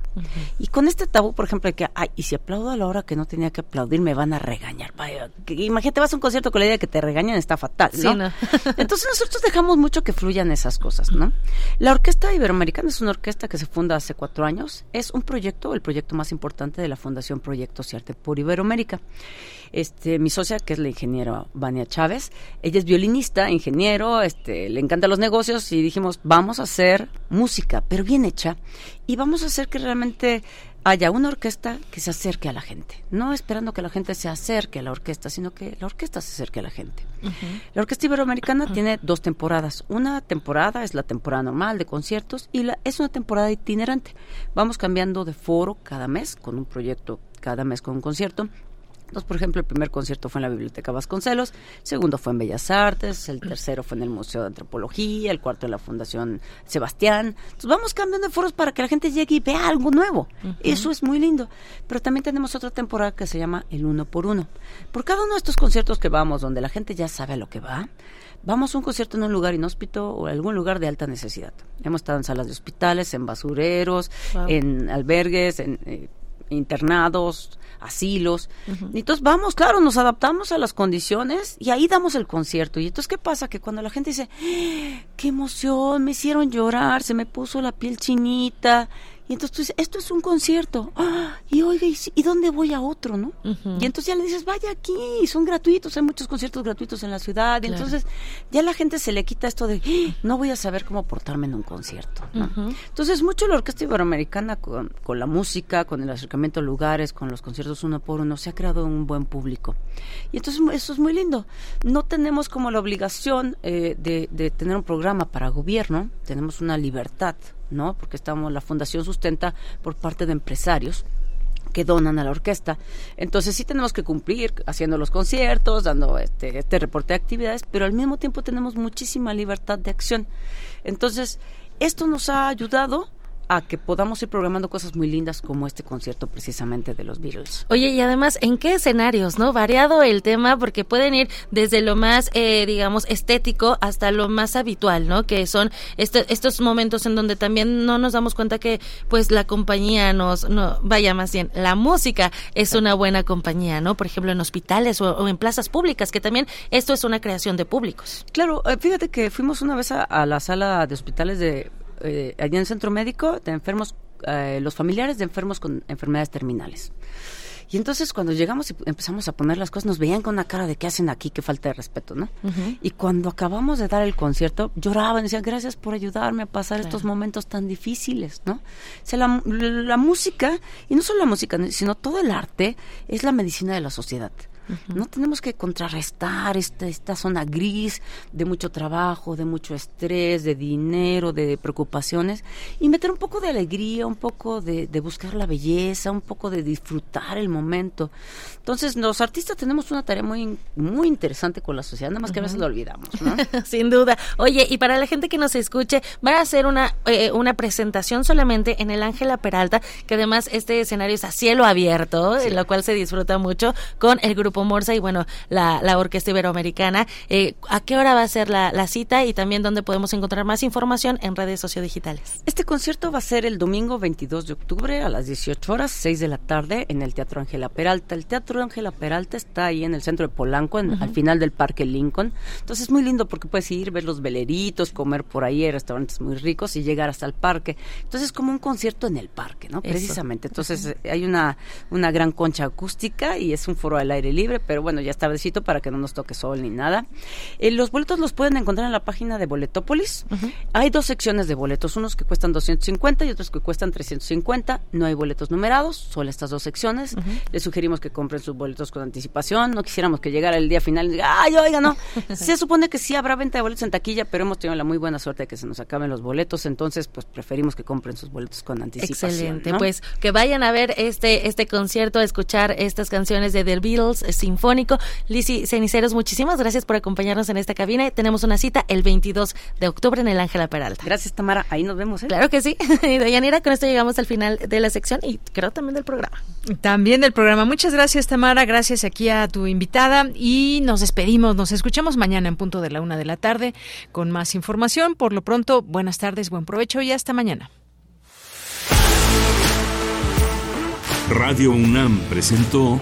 Y con este tabú, por ejemplo, que, ay, y si aplaudo a la hora que no tenía que aplaudir, me van a regañar. Vaya, imagínate, vas a un concierto con la idea de que te regañan, está fatal, ¿no? Entonces nosotros dejamos mucho que fluyan esas cosas, ¿no? La Orquesta Iberoamericana es una orquesta que se funda hace cuatro años. Es un proyecto, el proyecto más importante de la Fundación Proyectos y Arte por Iberoamérica. Este, mi socia, que es la ingeniera Vania Chávez, ella es violinista, ingeniero, este, le encantan los negocios y dijimos, vamos a hacer música, pero bien hecha, y vamos a hacer que realmente haya una orquesta que se acerque a la gente, no esperando que la gente se acerque a la orquesta, sino que la orquesta se acerque a la gente. La Orquesta Iberoamericana tiene dos temporadas. Una temporada es la temporada normal de conciertos y la, es una temporada itinerante. Vamos cambiando de foro cada mes con un proyecto cada mes con un concierto entonces, por ejemplo, el primer concierto fue en la Biblioteca Vasconcelos, el segundo fue en Bellas Artes, el tercero fue en el Museo de Antropología, el cuarto en la Fundación Sebastián. Entonces, vamos cambiando de foros para que la gente llegue y vea algo nuevo. Eso es muy lindo. Pero también tenemos otra temporada que se llama El Uno por Uno. Por cada uno de estos conciertos que vamos, donde la gente ya sabe a lo que va, vamos a un concierto en un lugar inhóspito o algún lugar de alta necesidad. Hemos estado en salas de hospitales, en basureros, en albergues, en eh, internados, asilos. Y entonces vamos, claro, nos adaptamos a las condiciones y ahí damos el concierto. Y entonces, ¿qué pasa? Que cuando la gente dice, ¡Ah! qué emoción, me hicieron llorar, se me puso la piel chinita, Y entonces tú dices, esto es un concierto. ¡Ah! Y oiga, ¿y, dónde voy a otro, no? Y entonces ya le dices, vaya aquí, son gratuitos, hay muchos conciertos gratuitos en la ciudad. Y entonces ya la gente se le quita esto de, ¡Ah! no voy a saber cómo portarme en un concierto. Entonces, mucho la Orquesta Iberoamericana con, con, la música, con el acercamiento a lugares, con los conciertos uno por uno, se ha creado un buen público. Y entonces eso es muy lindo. No tenemos como la obligación eh, de, de tener un programa para gobierno, tenemos una libertad ¿no? Porque estamos, la fundación sustenta por parte de empresarios que donan a la orquesta. Entonces sí tenemos que cumplir haciendo los conciertos, dando este, este reporte de actividades, pero al mismo tiempo tenemos muchísima libertad de acción. Entonces, esto nos ha ayudado a que podamos ir programando cosas muy lindas como este concierto precisamente de los Beatles. Oye, y además, ¿en qué escenarios, no? Variado el tema porque pueden ir desde lo más, eh, digamos, estético hasta lo más habitual, ¿no? Que son este, estos momentos en donde también no nos damos cuenta que, pues, la compañía nos, no, vaya más bien, la música es una buena compañía, ¿no? Por ejemplo, en hospitales o, en plazas públicas, que también esto es una creación de públicos. Claro, eh, fíjate que fuimos una vez a la sala de hospitales de eh, allí en el centro médico de enfermos, eh, los familiares de enfermos con enfermedades terminales. Y entonces cuando llegamos y empezamos a poner las cosas, nos veían con una cara de qué hacen aquí, qué falta de respeto, ¿no? Y cuando acabamos de dar el concierto, lloraban, decían, gracias por ayudarme a pasar estos momentos tan difíciles, ¿no? O sea, la, la música, y no solo la música, sino todo el arte, es la medicina de la sociedad. No tenemos que contrarrestar esta, esta zona gris de mucho trabajo, de mucho estrés, de dinero, de preocupaciones y meter un poco de alegría, un poco de, buscar la belleza, un poco de disfrutar el momento. Entonces, los artistas tenemos una tarea muy, muy interesante con la sociedad, nada más que a veces lo olvidamos. Sin duda. Oye, y para la gente que nos escuche, van a hacer una, eh, una presentación solamente en el Ángela Peralta, que además este escenario es a cielo abierto, en lo cual se disfruta mucho con el grupo Morsa y bueno, la, la Orquesta Iberoamericana. Eh, ¿A qué hora va a ser la, la, cita y también dónde podemos encontrar más información en redes sociodigitales? Este concierto va a ser el domingo 22 de octubre a las 18 horas, 6 de la tarde en el Teatro Ángela Peralta. El Teatro Ángela Peralta está ahí en el centro de Polanco, al final del Parque Lincoln. Entonces es muy lindo porque puedes ir, ver los veleritos, comer por ahí, restaurantes muy ricos y llegar hasta el parque. Entonces es como un concierto en el parque, ¿no? Precisamente. Entonces hay una, una gran concha acústica y es un foro al aire libre pero bueno, ya está besito para que no nos toque sol ni nada. Eh, los boletos los pueden encontrar en la página de Boletópolis. Hay dos secciones de boletos, unos que cuestan 250 y otros que cuestan 350. No hay boletos numerados, solo estas dos secciones. Les sugerimos que compren sus boletos con anticipación. No quisiéramos que llegara el día final y diga, ay, oiga, no. se supone que sí habrá venta de boletos en taquilla, pero hemos tenido la muy buena suerte de que se nos acaben los boletos, entonces pues preferimos que compren sus boletos con anticipación. Excelente, pues que vayan a ver este, este concierto, a escuchar estas canciones de The Beatles, Sinfónico. Lisi Ceniceros, muchísimas gracias por acompañarnos en esta cabina. Tenemos una cita el 22 de octubre en el Ángela Peralta. Gracias, Tamara. Ahí nos vemos. ¿eh? Claro que sí. y Dayanira, con esto llegamos al final de la sección y creo también del programa. También del programa. Muchas gracias, Tamara. Gracias aquí a tu invitada y nos despedimos. Nos escuchamos mañana en punto de la una de la tarde con más información. Por lo pronto, buenas tardes, buen provecho y hasta mañana. Radio UNAM presentó